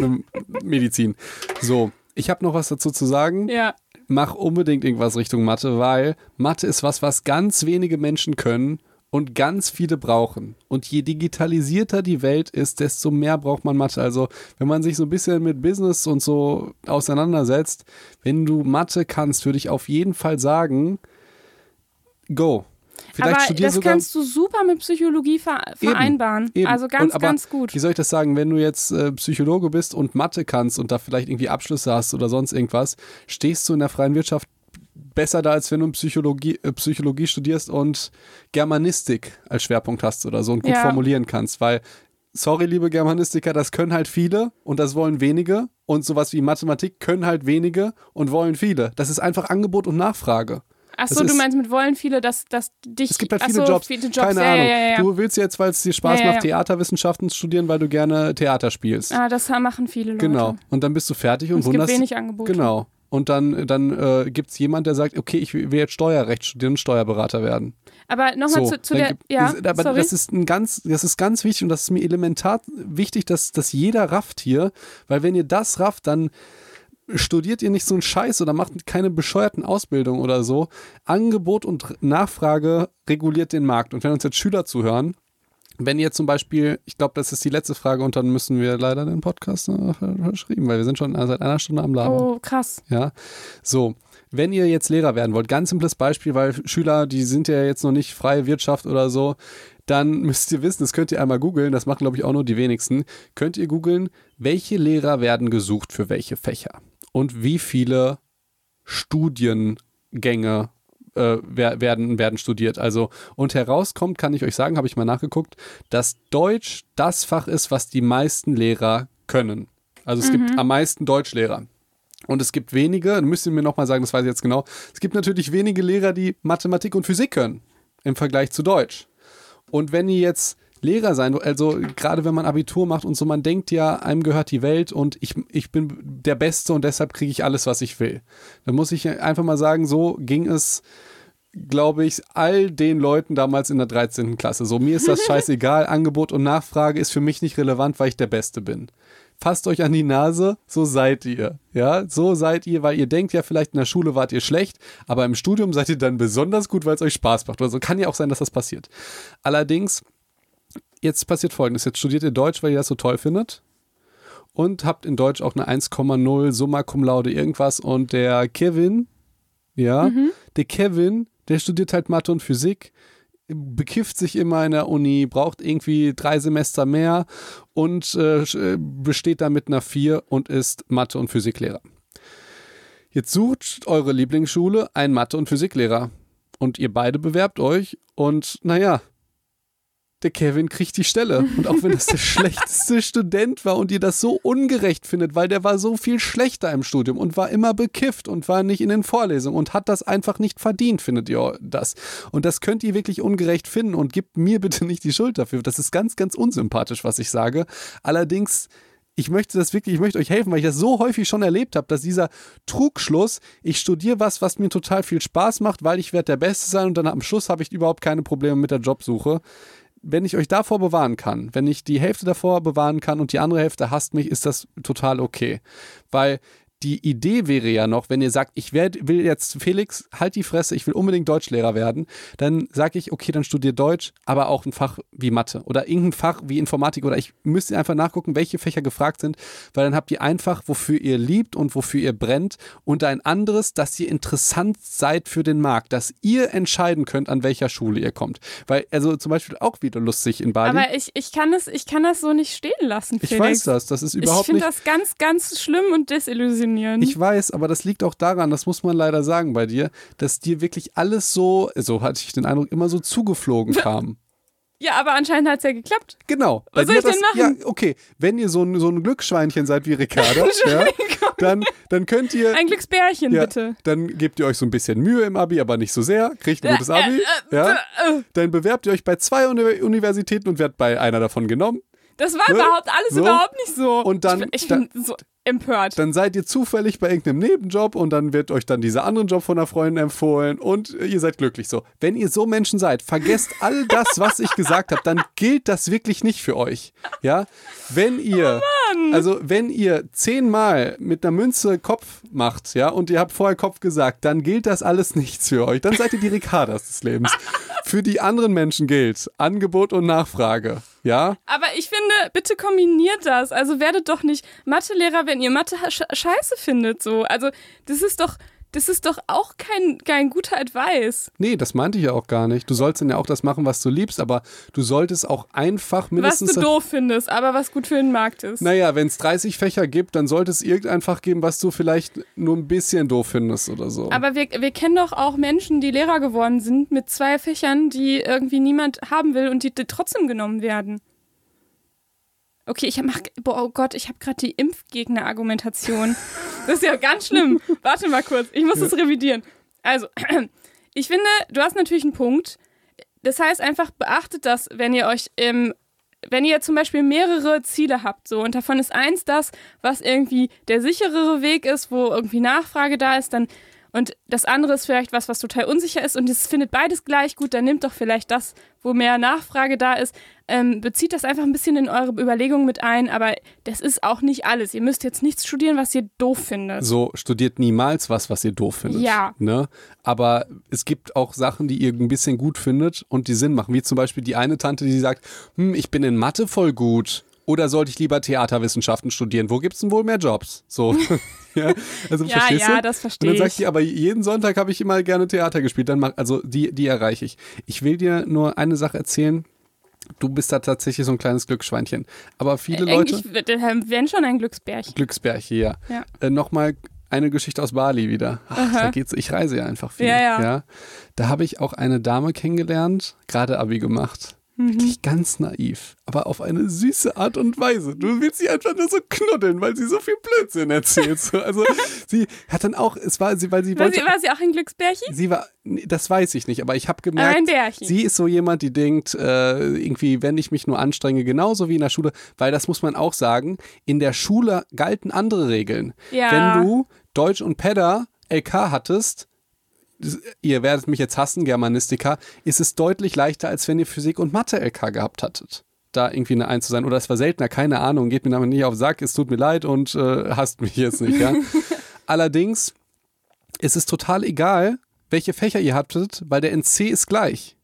äh, Medizin. So, ich habe noch was dazu zu sagen. Ja. Mach unbedingt irgendwas Richtung Mathe, weil Mathe ist was, was ganz wenige Menschen können und ganz viele brauchen. Und je digitalisierter die Welt ist, desto mehr braucht man Mathe. Also wenn man sich so ein bisschen mit Business und so auseinandersetzt, wenn du Mathe kannst, würde ich auf jeden Fall sagen, go. Vielleicht aber das kannst du super mit Psychologie vereinbaren. Eben, eben. Also ganz, und, ganz gut. Wie soll ich das sagen? Wenn du jetzt äh, Psychologe bist und Mathe kannst und da vielleicht irgendwie Abschlüsse hast oder sonst irgendwas, stehst du in der freien Wirtschaft besser da, als wenn du Psychologie, äh, Psychologie studierst und Germanistik als Schwerpunkt hast oder so und gut ja. formulieren kannst, weil sorry, liebe Germanistiker, das können halt viele und das wollen wenige. Und sowas wie Mathematik können halt wenige und wollen viele. Das ist einfach Angebot und Nachfrage. Achso, du meinst mit wollen viele, dass, dass dich. Es gibt halt viele, so, Jobs. viele Jobs. Keine ja, Ahnung. Ja, ja, du willst jetzt, weil es dir Spaß macht, Theaterwissenschaften studieren, weil du gerne Theater spielst. Ah, das machen viele Leute. Genau. Und dann bist du fertig und, und es wunderst. Es gibt wenig Angebote. Genau und dann, dann äh, gibt es jemand, der sagt, okay, ich will jetzt Steuerrecht studieren Steuerberater werden. Aber nochmal so, zu, zu der, gibt, ja, aber sorry. das ist ein ganz, das ist ganz wichtig und das ist mir elementar wichtig, dass, dass jeder rafft hier, weil wenn ihr das rafft, dann studiert ihr nicht so einen Scheiß oder macht keine bescheuerten Ausbildungen oder so. Angebot und Nachfrage reguliert den Markt. Und wenn uns jetzt Schüler zuhören, wenn ihr zum Beispiel, ich glaube, das ist die letzte Frage und dann müssen wir leider den Podcast verschrieben, weil wir sind schon seit einer Stunde am Laden. Oh, krass. Ja, so. Wenn ihr jetzt Lehrer werden wollt, ganz simples Beispiel, weil Schüler, die sind ja jetzt noch nicht freie Wirtschaft oder so, dann müsst ihr wissen, das könnt ihr einmal googeln, das machen glaube ich auch nur die wenigsten, könnt ihr googeln, welche Lehrer werden gesucht für welche Fächer und wie viele Studiengänge äh, werden, werden studiert. Also, und herauskommt, kann ich euch sagen, habe ich mal nachgeguckt, dass Deutsch das Fach ist, was die meisten Lehrer können. Also es mhm. gibt am meisten Deutschlehrer. Und es gibt wenige, müsst ihr mir nochmal sagen, das weiß ich jetzt genau, es gibt natürlich wenige Lehrer, die Mathematik und Physik können im Vergleich zu Deutsch. Und wenn ihr jetzt Lehrer sein, also gerade wenn man Abitur macht und so, man denkt ja, einem gehört die Welt und ich, ich bin der Beste und deshalb kriege ich alles, was ich will. Dann muss ich einfach mal sagen, so ging es, glaube ich, all den Leuten damals in der 13. Klasse. So, mir ist das scheißegal, Angebot und Nachfrage ist für mich nicht relevant, weil ich der Beste bin. Fasst euch an die Nase, so seid ihr. Ja, so seid ihr, weil ihr denkt ja vielleicht in der Schule wart ihr schlecht, aber im Studium seid ihr dann besonders gut, weil es euch Spaß macht. Also kann ja auch sein, dass das passiert. Allerdings jetzt passiert folgendes: Jetzt studiert ihr Deutsch, weil ihr das so toll findet. Und habt in Deutsch auch eine 1,0 Summa Cum Laude irgendwas. Und der Kevin, ja, mhm. der Kevin, der studiert halt Mathe und Physik, bekifft sich immer in der Uni, braucht irgendwie drei Semester mehr und äh, äh besteht dann mit einer 4 und ist Mathe- und Physiklehrer. Jetzt sucht eure Lieblingsschule einen Mathe- und Physiklehrer. Und ihr beide bewerbt euch und naja, der Kevin kriegt die Stelle. Und auch wenn das der schlechteste Student war und ihr das so ungerecht findet, weil der war so viel schlechter im Studium und war immer bekifft und war nicht in den Vorlesungen und hat das einfach nicht verdient, findet ihr das. Und das könnt ihr wirklich ungerecht finden und gebt mir bitte nicht die Schuld dafür. Das ist ganz, ganz unsympathisch, was ich sage. Allerdings ich möchte das wirklich, ich möchte euch helfen, weil ich das so häufig schon erlebt habe, dass dieser Trugschluss, ich studiere was, was mir total viel Spaß macht, weil ich werde der Beste sein und dann am Schluss habe ich überhaupt keine Probleme mit der Jobsuche, wenn ich euch davor bewahren kann, wenn ich die Hälfte davor bewahren kann und die andere Hälfte hasst mich, ist das total okay. Weil die Idee wäre ja noch, wenn ihr sagt, ich werd, will jetzt, Felix, halt die Fresse, ich will unbedingt Deutschlehrer werden, dann sage ich, okay, dann studiere Deutsch, aber auch ein Fach wie Mathe oder irgendein Fach wie Informatik oder ich müsste einfach nachgucken, welche Fächer gefragt sind, weil dann habt ihr einfach, wofür ihr liebt und wofür ihr brennt und ein anderes, dass ihr interessant seid für den Markt, dass ihr entscheiden könnt, an welcher Schule ihr kommt. Weil, also zum Beispiel auch wieder lustig in Bali. Aber ich, ich, kann, das, ich kann das so nicht stehen lassen, Felix. Ich weiß das, das ist überhaupt ich nicht... Ich finde das ganz, ganz schlimm und desillusionierend funktionieren. Ich weiß, aber das liegt auch daran, das muss man leider sagen bei dir, dass dir wirklich alles so, so hatte ich den Eindruck, immer so zugeflogen kam. Ja, aber anscheinend hat es ja geklappt. Genau. Was soll ich das, denn machen? Ja, okay. Wenn ihr so ein, so ein Glücksschweinchen seid wie Ricarda, ja, dann, dann könnt ihr. Ein Glücksbärchen, ja, bitte. Dann gebt ihr euch so ein bisschen Mühe im Abi, aber nicht so sehr. Kriegt ein gutes Abi. Ja. Dann bewerbt ihr euch bei zwei Universitäten und werdet bei einer davon genommen. Das war ne? überhaupt alles so. überhaupt nicht so. Und dann, ich, ich bin so empört. Dann seid ihr zufällig bei irgendeinem Nebenjob und dann wird euch dann dieser andere Job von einer Freundin empfohlen und ihr seid glücklich so. Wenn ihr so Menschen seid, vergesst all das, was ich gesagt habe, dann gilt das wirklich nicht für euch. Ja, wenn ihr, oh also wenn ihr zehnmal mit einer Münze Kopf macht, ja, und ihr habt vorher Kopf gesagt, dann gilt das alles nichts für euch. Dann seid ihr die Ricardas des Lebens. Für die anderen Menschen gilt Angebot und Nachfrage. Ja? Aber ich finde, bitte kombiniert das. Also werdet doch nicht Mathelehrer, wenn ihr Mathe scheiße findet. So. Also das ist doch, das ist doch auch kein, kein guter Advice. Nee, das meinte ich ja auch gar nicht. Du sollst dann ja auch das machen, was du liebst, aber du solltest auch einfach mindestens. Was du doof findest, aber was gut für den Markt ist. Naja, wenn es 30 Fächer gibt, dann sollte es irgendein Fach geben, was du vielleicht nur ein bisschen doof findest oder so. Aber wir, wir kennen doch auch Menschen, die Lehrer geworden sind mit zwei Fächern, die irgendwie niemand haben will und die, die trotzdem genommen werden. Okay, ich mach, boah, oh Gott, ich habe gerade die Impfgegner-Argumentation. Das ist ja ganz schlimm. Warte mal kurz, ich muss das revidieren. Also, ich finde, du hast natürlich einen Punkt. Das heißt einfach, beachtet das, wenn ihr euch im wenn ihr zum Beispiel mehrere Ziele habt, so und davon ist eins das, was irgendwie der sicherere Weg ist, wo irgendwie Nachfrage da ist, dann und das andere ist vielleicht was, was total unsicher ist und es findet beides gleich gut, dann nimmt doch vielleicht das, wo mehr Nachfrage da ist, ähm, bezieht das einfach ein bisschen in eure Überlegungen mit ein, aber das ist auch nicht alles. Ihr müsst jetzt nichts studieren, was ihr doof findet. So, studiert niemals was, was ihr doof findet. Ja. Ne? Aber es gibt auch Sachen, die ihr ein bisschen gut findet und die Sinn machen. Wie zum Beispiel die eine Tante, die sagt, hm, ich bin in Mathe voll gut. Oder sollte ich lieber Theaterwissenschaften studieren? Wo gibt es denn wohl mehr Jobs? So. ja, also ja, verstehst ja, du? das verstehe Und dann ich. sagt die, aber jeden Sonntag habe ich immer gerne Theater gespielt. Dann mach, also die, die erreiche ich. Ich will dir nur eine Sache erzählen. Du bist da tatsächlich so ein kleines Glücksschweinchen. Aber viele Leute. Eigentlich wir wären schon ein Glücksbärchen. Glücksbärchen, ja. Ja. Äh, Nochmal eine Geschichte aus Bali wieder. Ach, da geht's, ich reise ja einfach viel. Ja, ja. Da habe ich auch eine Dame kennengelernt, gerade Abi gemacht. Mhm. Wirklich ganz naiv, aber auf eine süße Art und Weise. Du willst sie einfach nur so knuddeln, weil sie so viel Blödsinn erzählt. So, Also sie hat dann auch, es war sie, weil sie War wollte. sie, war sie auch ein Glücksbärchen? Sie war, nee, das weiß ich nicht, aber ich habe Aber gemerkt, ein Bärchen. sie ist so jemand, die denkt, äh, irgendwie, wenn ich mich nur anstrenge, genauso wie in der Schule, weil das muss man auch sagen, in der Schule galten andere Regeln. Ja. Wenn du Deutsch und Pedda LK hattest, ihr werdet mich jetzt hassen, Germanistika, ist es deutlich leichter, als wenn ihr Physik und Mathe LK gehabt hattet. Da irgendwie eine Eins zu sein. Oder es war seltener, keine Ahnung, geht mir damit nicht auf den Sack, es tut mir leid und äh, hasst mich jetzt nicht, ja. Allerdings ist es total egal, welche Fächer ihr hattet, weil der NC ist gleich.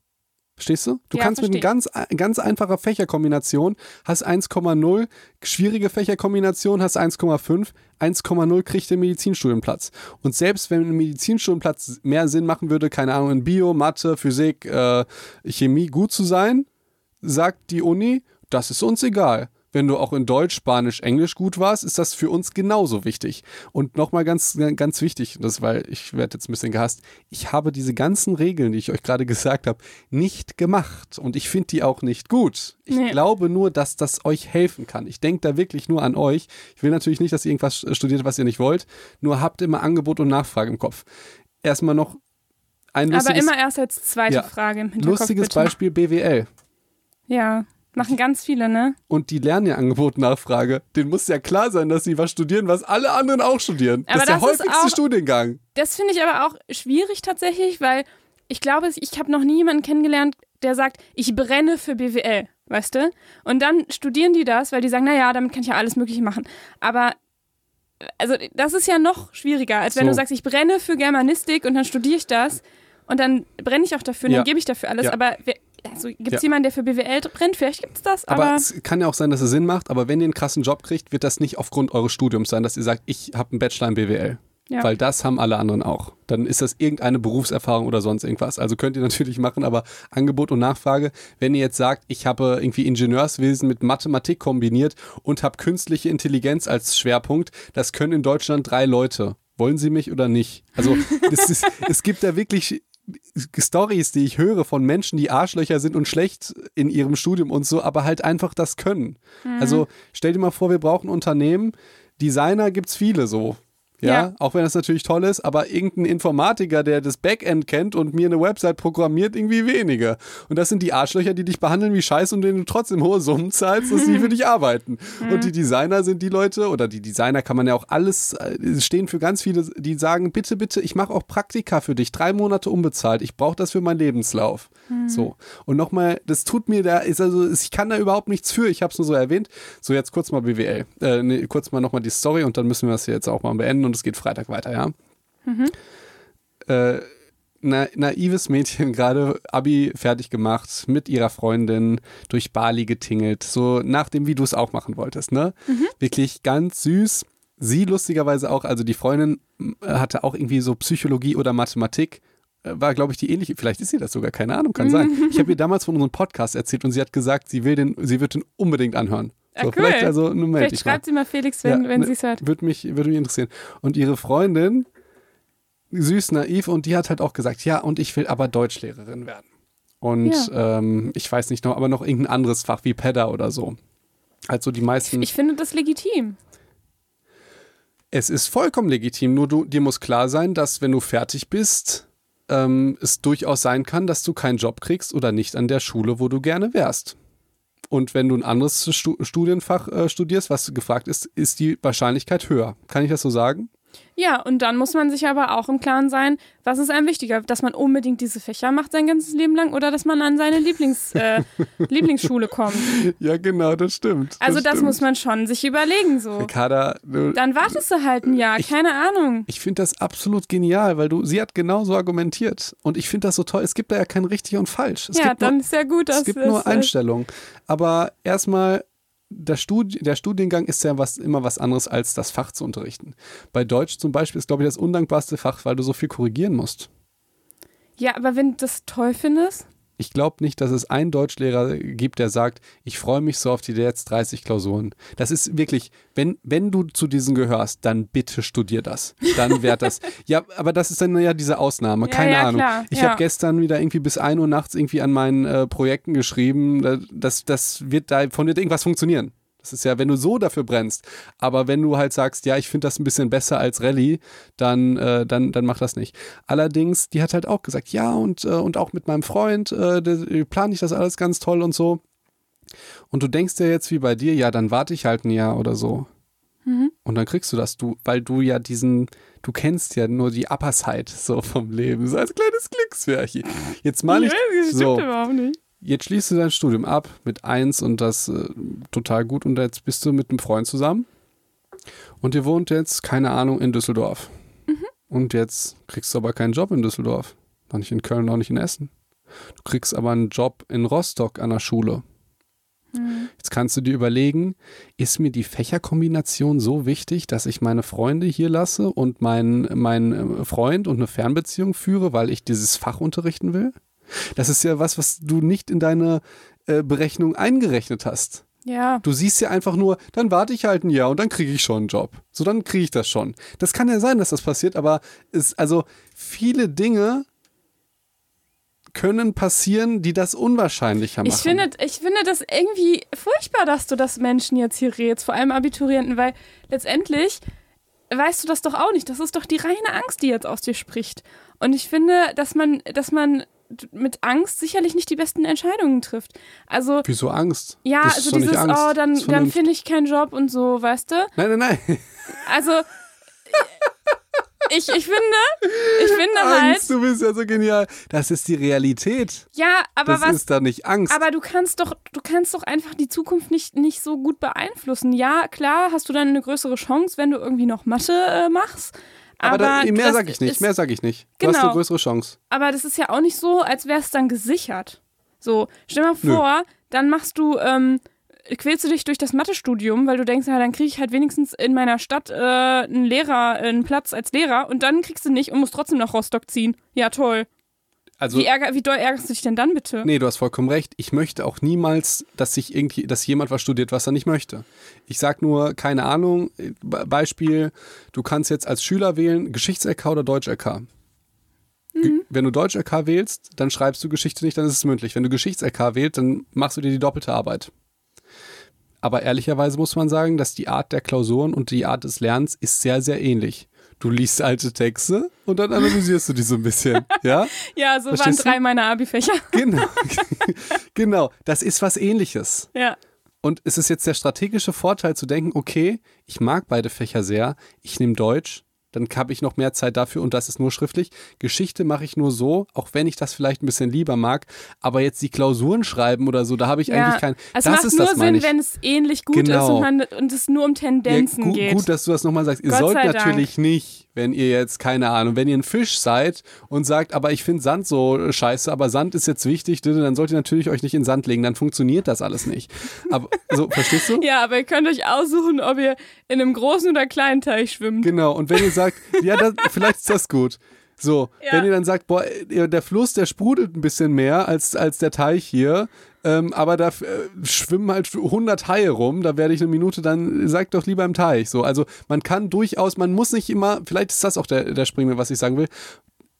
Verstehst du? Du Ja, kannst mit einer ganz, ganz einfacher Fächerkombination, hast 1,0, schwierige Fächerkombination, hast 1,5, 1,0 kriegt der Medizinstudienplatz. Und selbst wenn ein Medizinstudienplatz mehr Sinn machen würde, keine Ahnung, in Bio, Mathe, Physik, äh, Chemie gut zu sein, sagt die Uni, das ist uns egal. Wenn du auch in Deutsch, Spanisch, Englisch gut warst, ist das für uns genauso wichtig. Und nochmal ganz, ganz wichtig, das, weil ich werde jetzt ein bisschen gehasst, ich habe diese ganzen Regeln, die ich euch gerade gesagt habe, nicht gemacht. Und ich finde die auch nicht gut. Ich Nee. glaube nur, dass das euch helfen kann. Ich denke da wirklich nur an euch. Ich will natürlich nicht, dass ihr irgendwas studiert, was ihr nicht wollt. Nur habt immer Angebot und Nachfrage im Kopf. Erstmal noch ein Aber lustiges, immer erst als zweite Ja. Frage im Hinterkopf. lustiges bitte. Beispiel BWL. Ja, machen ganz viele, ne? und die lernen ja Angebot Nachfrage. Den muss ja klar sein, dass sie was studieren, was alle anderen auch studieren. Aber das ist der das ist häufigste auch- Studiengang. Das finde ich aber auch schwierig tatsächlich, weil ich glaube, ich habe noch nie jemanden kennengelernt, der sagt, ich brenne für BWL, weißt du? Und dann studieren die das, weil die sagen, naja, damit kann ich ja alles Mögliche machen. Aber also das ist ja noch schwieriger, als wenn So. du sagst, ich brenne für Germanistik und dann studiere ich das und dann brenne ich auch dafür und Ja. dann gebe ich dafür alles. Ja. Aber wer, also, gibt es Ja. jemanden, der für BWL brennt? Vielleicht gibt es das, Aber, aber, es kann ja auch sein, dass es Sinn macht, aber wenn ihr einen krassen Job kriegt, wird das nicht aufgrund eures Studiums sein, dass ihr sagt, ich habe einen Bachelor in BWL. Ja. Weil das haben alle anderen auch. Dann ist das irgendeine Berufserfahrung oder sonst irgendwas. Also könnt ihr natürlich machen, aber Angebot und Nachfrage, wenn ihr jetzt sagt, ich habe irgendwie Ingenieurswesen mit Mathematik kombiniert und habe künstliche Intelligenz als Schwerpunkt, das können in Deutschland drei Leute. Wollen sie mich oder nicht? Also es, ist, es gibt da wirklich Stories, die ich höre von Menschen, die Arschlöcher sind und schlecht in ihrem Studium und so, aber halt einfach das können. Also stell dir mal vor, wir brauchen Unternehmen, Designer gibt's viele so. Ja, Ja. auch wenn das natürlich toll ist, aber irgendein Informatiker, der das Backend kennt und mir eine Website programmiert, irgendwie wenige. Und das sind die Arschlöcher, die dich behandeln wie Scheiße und denen du trotzdem hohe Summen zahlst, dass sie für dich arbeiten. Und die Designer sind die Leute, oder die Designer kann man ja auch alles, äh, stehen für ganz viele, die sagen, bitte, bitte, ich mache auch Praktika für dich, drei Monate unbezahlt, ich brauche das für meinen Lebenslauf. So. Und nochmal, das tut mir da, ist also, ich kann da überhaupt nichts für, ich habe es nur so erwähnt. So, jetzt kurz mal BWL. Äh, nee, kurz mal nochmal die Story und dann müssen wir das hier jetzt auch mal beenden und es geht Freitag weiter, ja? Äh, na, naives Mädchen, gerade Abi fertig gemacht, mit ihrer Freundin durch Bali getingelt, so nach dem, wie du es auch machen wolltest, ne? Wirklich ganz süß. Sie lustigerweise auch, also die Freundin hatte auch irgendwie so Psychologie oder Mathematik, äh, war, glaube ich, die ähnliche, vielleicht ist sie das sogar, keine Ahnung, kann sein. Ich habe ihr damals von unserem Podcast erzählt und sie hat gesagt, sie will den, sie wird den unbedingt anhören. So, cool. Vielleicht also, melde vielleicht mal. schreibt sie mal Felix, wenn, Ja, wenn ne, sie es hört. Würde mich, würde mich interessieren. Und ihre Freundin, süß, naiv, und die hat halt auch gesagt, ja, und ich will aber Deutschlehrerin werden. Und ähm, ich weiß nicht noch, aber noch irgendein anderes Fach wie Pedda oder so. Also die meisten. Ich finde das legitim. es ist vollkommen legitim, nur du, dir muss klar sein, dass wenn du fertig bist, ähm, es durchaus sein kann, dass du keinen Job kriegst oder nicht an der Schule, wo du gerne wärst. Und wenn du ein anderes Stu Studienfach äh, studierst, was gefragt ist, ist die Wahrscheinlichkeit höher. Kann ich das so sagen? Ja, und dann muss man sich aber auch im Klaren sein, was ist einem wichtiger, dass man unbedingt diese Fächer macht sein ganzes Leben lang oder dass man an seine Lieblings, äh, Lieblingsschule kommt. Ja, genau, das stimmt. Also das stimmt. muss man schon sich überlegen so. Ricarda, du, Dann wartest du halt ein Jahr, Ich- keine Ahnung. ich finde das absolut genial, weil du, sie hat genauso argumentiert. Und ich finde das so toll. Es gibt da ja kein richtig und falsch. Es ja, gibt nur, dann ist ja gut, dass es gibt nur äh, Einstellungen. Aber erstmal, der, Studi der Studiengang ist ja was, immer was anderes als das Fach zu unterrichten. Bei Deutsch zum Beispiel ist, glaube ich, das undankbarste Fach, weil du so viel korrigieren musst. Ja, aber wenn du das toll findest, Ich glaube nicht, dass es einen Deutschlehrer gibt, der sagt, ich freue mich so auf die jetzt 30 Klausuren. Das ist wirklich, wenn, wenn du zu diesen gehörst, dann bitte studier das. Dann wird das. ja, aber das ist dann ja diese Ausnahme. Ja, Keine ja, Ahnung. klar, ich ja. habe gestern wieder irgendwie bis 1 Uhr nachts irgendwie an meinen äh, Projekten geschrieben. Da- Das, das wird davon wird irgendwas funktionieren. Das ist ja, wenn du so dafür brennst. Aber wenn du halt sagst, ja, ich finde das ein bisschen besser als Rallye, dann, äh, dann, dann mach das nicht. Allerdings, die hat halt auch gesagt, ja, und, äh, und auch mit meinem Freund äh, der- plane ich das alles ganz toll und so. Und du denkst dir jetzt wie bei dir, ja, dann warte ich halt ein Jahr oder so. Mhm. Und dann kriegst du das, du, weil du ja diesen, du kennst ja nur die Upper Side so vom Leben, so als kleines Glücksfärchen. Jetzt mal ich, das stimmt so, überhaupt nicht. Jetzt schließt du dein Studium ab mit eins und das äh, total gut und jetzt bist du mit einem Freund zusammen und ihr wohnt jetzt, keine Ahnung, in Düsseldorf. Und jetzt kriegst du aber keinen Job in Düsseldorf. Noch nicht in Köln, noch nicht in Essen. Du kriegst aber einen Job in Rostock an der Schule. Jetzt kannst du dir überlegen, ist mir die Fächerkombination so wichtig, dass ich meine Freunde hier lasse und meinen mein Freund und eine Fernbeziehung führe, weil ich dieses Fach unterrichten will? Das ist ja was, was du nicht in deine äh, Berechnung eingerechnet hast. Ja. Du siehst ja einfach nur, dann warte ich halt ein Jahr und dann kriege ich schon einen Job. So, dann kriege ich das schon. Das kann ja sein, dass das passiert, aber es, also viele Dinge können passieren, die das unwahrscheinlicher machen. Ich finde, ich finde das irgendwie furchtbar, dass du das Menschen jetzt hier rätst, vor allem Abiturienten, weil letztendlich weißt du das doch auch nicht. Das ist doch die reine Angst, die jetzt aus dir spricht. Und ich finde, dass man, dass man mit Angst sicherlich nicht die besten Entscheidungen trifft. Also, Wieso Angst? ja, Das ist also dieses, Angst. oh, dann, Das dann finde ich keinen Job und so, weißt du? Nein, nein, nein. Also, ich, ich finde, ich finde halt, Angst, du bist ja so genial. Das ist die Realität. ja, aber Das was, ist da nicht Angst. Aber du kannst doch, du kannst doch einfach die Zukunft nicht, nicht so gut beeinflussen. Ja, klar, hast du dann eine größere Chance, wenn du irgendwie noch Mathe äh, machst. Aber, da, mehr sage ich nicht, ist, mehr sage ich nicht. Du hast Genau. eine größere Chance. Aber das ist ja auch nicht so, als wäre es dann gesichert. So, stell mal Nö. vor, dann machst du, ähm, quälst du dich durch das Mathestudium, weil du denkst, ja, dann kriege ich halt wenigstens in meiner Stadt äh, einen Lehrer, einen Platz als Lehrer und dann kriegst du nicht und musst trotzdem nach Rostock ziehen. Ja, toll. Also, Wie, ärger, wie doll ärgerst du dich denn dann bitte? nee, du hast vollkommen recht. Ich möchte auch niemals, dass sich irgendwie, dass jemand was studiert, was er nicht möchte. Ich sag nur, keine Ahnung, Be- Beispiel, du kannst jetzt als Schüler wählen, Geschichts-LK oder Deutsch-LK. Ge- Wenn du Deutsch-LK wählst, dann schreibst du Geschichte nicht, dann ist es mündlich. Wenn du Geschichts-LK wählst, dann machst du dir die doppelte Arbeit. Aber ehrlicherweise muss man sagen, dass die Art der Klausuren und die Art des Lernens ist sehr, sehr ähnlich. Du liest alte Texte und dann analysierst du die so ein bisschen. Ja? Ja, so waren Verstehst du? drei meiner Abi-Fächer. Genau. genau. Das ist was ähnliches. ja. Und es ist jetzt der strategische Vorteil zu denken, okay, ich mag beide Fächer sehr, ich nehme Deutsch, dann habe ich noch mehr Zeit dafür und das ist nur schriftlich. Geschichte mache ich nur so, auch wenn ich das vielleicht ein bisschen lieber mag, aber jetzt die Klausuren schreiben oder so, da habe ich Ja, eigentlich kein. es das macht ist nur das, Sinn, wenn es ähnlich gut Genau. ist und, man, und es nur um Tendenzen ja, gu geht. Gut, dass du das nochmal sagst. Ihr Gott sollt sei Dank. natürlich nicht, wenn ihr jetzt, keine Ahnung, wenn ihr ein Fisch seid und sagt, aber ich finde Sand so scheiße, aber Sand ist jetzt wichtig, dann sollt ihr natürlich euch nicht in Sand legen, dann funktioniert das alles nicht. Aber so, verstehst du? ja, aber ihr könnt euch aussuchen, ob ihr in einem großen oder kleinen Teich schwimmt. Genau, und wenn ihr sagt, ja, das, vielleicht ist das gut. So, Ja. wenn ihr dann sagt, boah, der Fluss, der sprudelt ein bisschen mehr als, als der Teich hier, ähm, aber da äh, schwimmen halt 100 Haie rum, da werde ich eine Minute, dann sagt doch lieber im Teich. So, also man kann durchaus, man muss nicht immer, vielleicht ist das auch der, der Springende, was ich sagen will,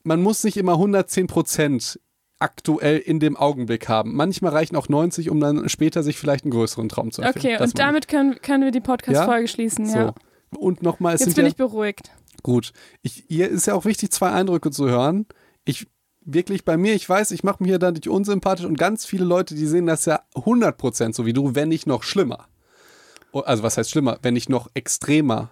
man muss nicht immer 110 Prozent aktuell in dem Augenblick haben. Manchmal reichen auch 90, um dann später sich vielleicht einen größeren Traum zu erfüllen. Okay, Das und damit können, können wir die Podcast-Folge schließen, ich. ja. So. Und nochmal, es Jetzt sind bin ja, ich beruhigt. Gut. Ich, hier ist ja auch wichtig, zwei Eindrücke zu hören. Ich wirklich bei mir, ich weiß, ich mache mich ja dadurch unsympathisch und ganz viele Leute, die sehen das ja 100% so wie du, wenn nicht noch schlimmer. Also was heißt schlimmer? Wenn nicht noch extremer.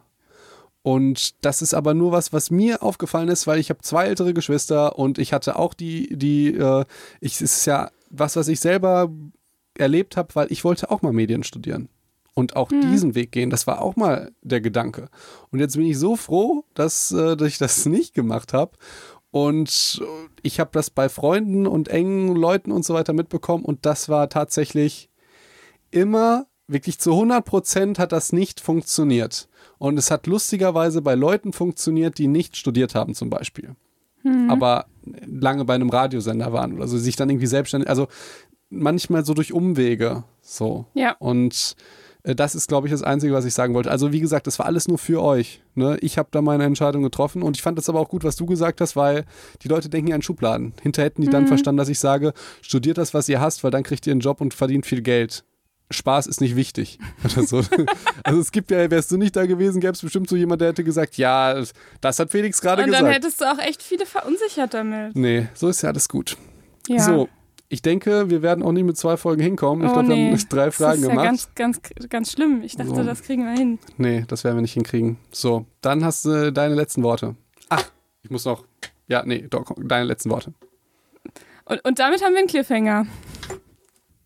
Und das ist aber nur was, was mir aufgefallen ist, weil ich habe zwei ältere Geschwister und ich hatte auch die, die, äh, ich, es ist ja was, was ich selber erlebt habe, weil ich wollte auch mal Medien studieren und auch mhm. diesen Weg gehen. Das war auch mal der Gedanke. Und jetzt bin ich so froh, dass, äh, dass ich das nicht gemacht habe. Und ich habe das bei Freunden und engen Leuten und so weiter mitbekommen. Und das war tatsächlich immer, wirklich zu 100 Prozent hat das nicht funktioniert. Und es hat lustigerweise bei Leuten funktioniert, die nicht studiert haben zum Beispiel. Mhm. Aber lange bei einem Radiosender waren oder so, sich dann irgendwie selbstständig, also manchmal so durch Umwege. So. Ja. Und äh, das ist, glaube ich, das Einzige, was ich sagen wollte. Also, wie gesagt, das war alles nur für euch. Ne? Ich habe da meine Entscheidung getroffen und ich fand das aber auch gut, was du gesagt hast, weil die Leute denken ja an Schubladen. Hinter hätten die mhm. dann verstanden, dass ich sage, studiert das, was ihr hasst, weil dann kriegt ihr einen Job und verdient viel Geld. Spaß ist nicht wichtig. So. also es gibt ja, wärst du nicht da gewesen, gäbe es bestimmt so jemand, der hätte gesagt, ja, das hat Felix gerade gesagt. Und dann hättest du auch echt viele verunsichert damit. Nee, so ist ja alles gut. Ja. So, ich denke, wir werden auch nicht mit zwei Folgen hinkommen. Ich oh, glaube, nee. wir haben drei Fragen gemacht. Das ist ja ganz, ganz, ganz schlimm. Ich dachte, so. das kriegen wir hin. Nee, das werden wir nicht hinkriegen. So, dann hast du äh, deine letzten Worte. Ach, ich muss noch. Ja, nee, doch, deine letzten Worte. Und, und damit haben wir einen Cliffhanger.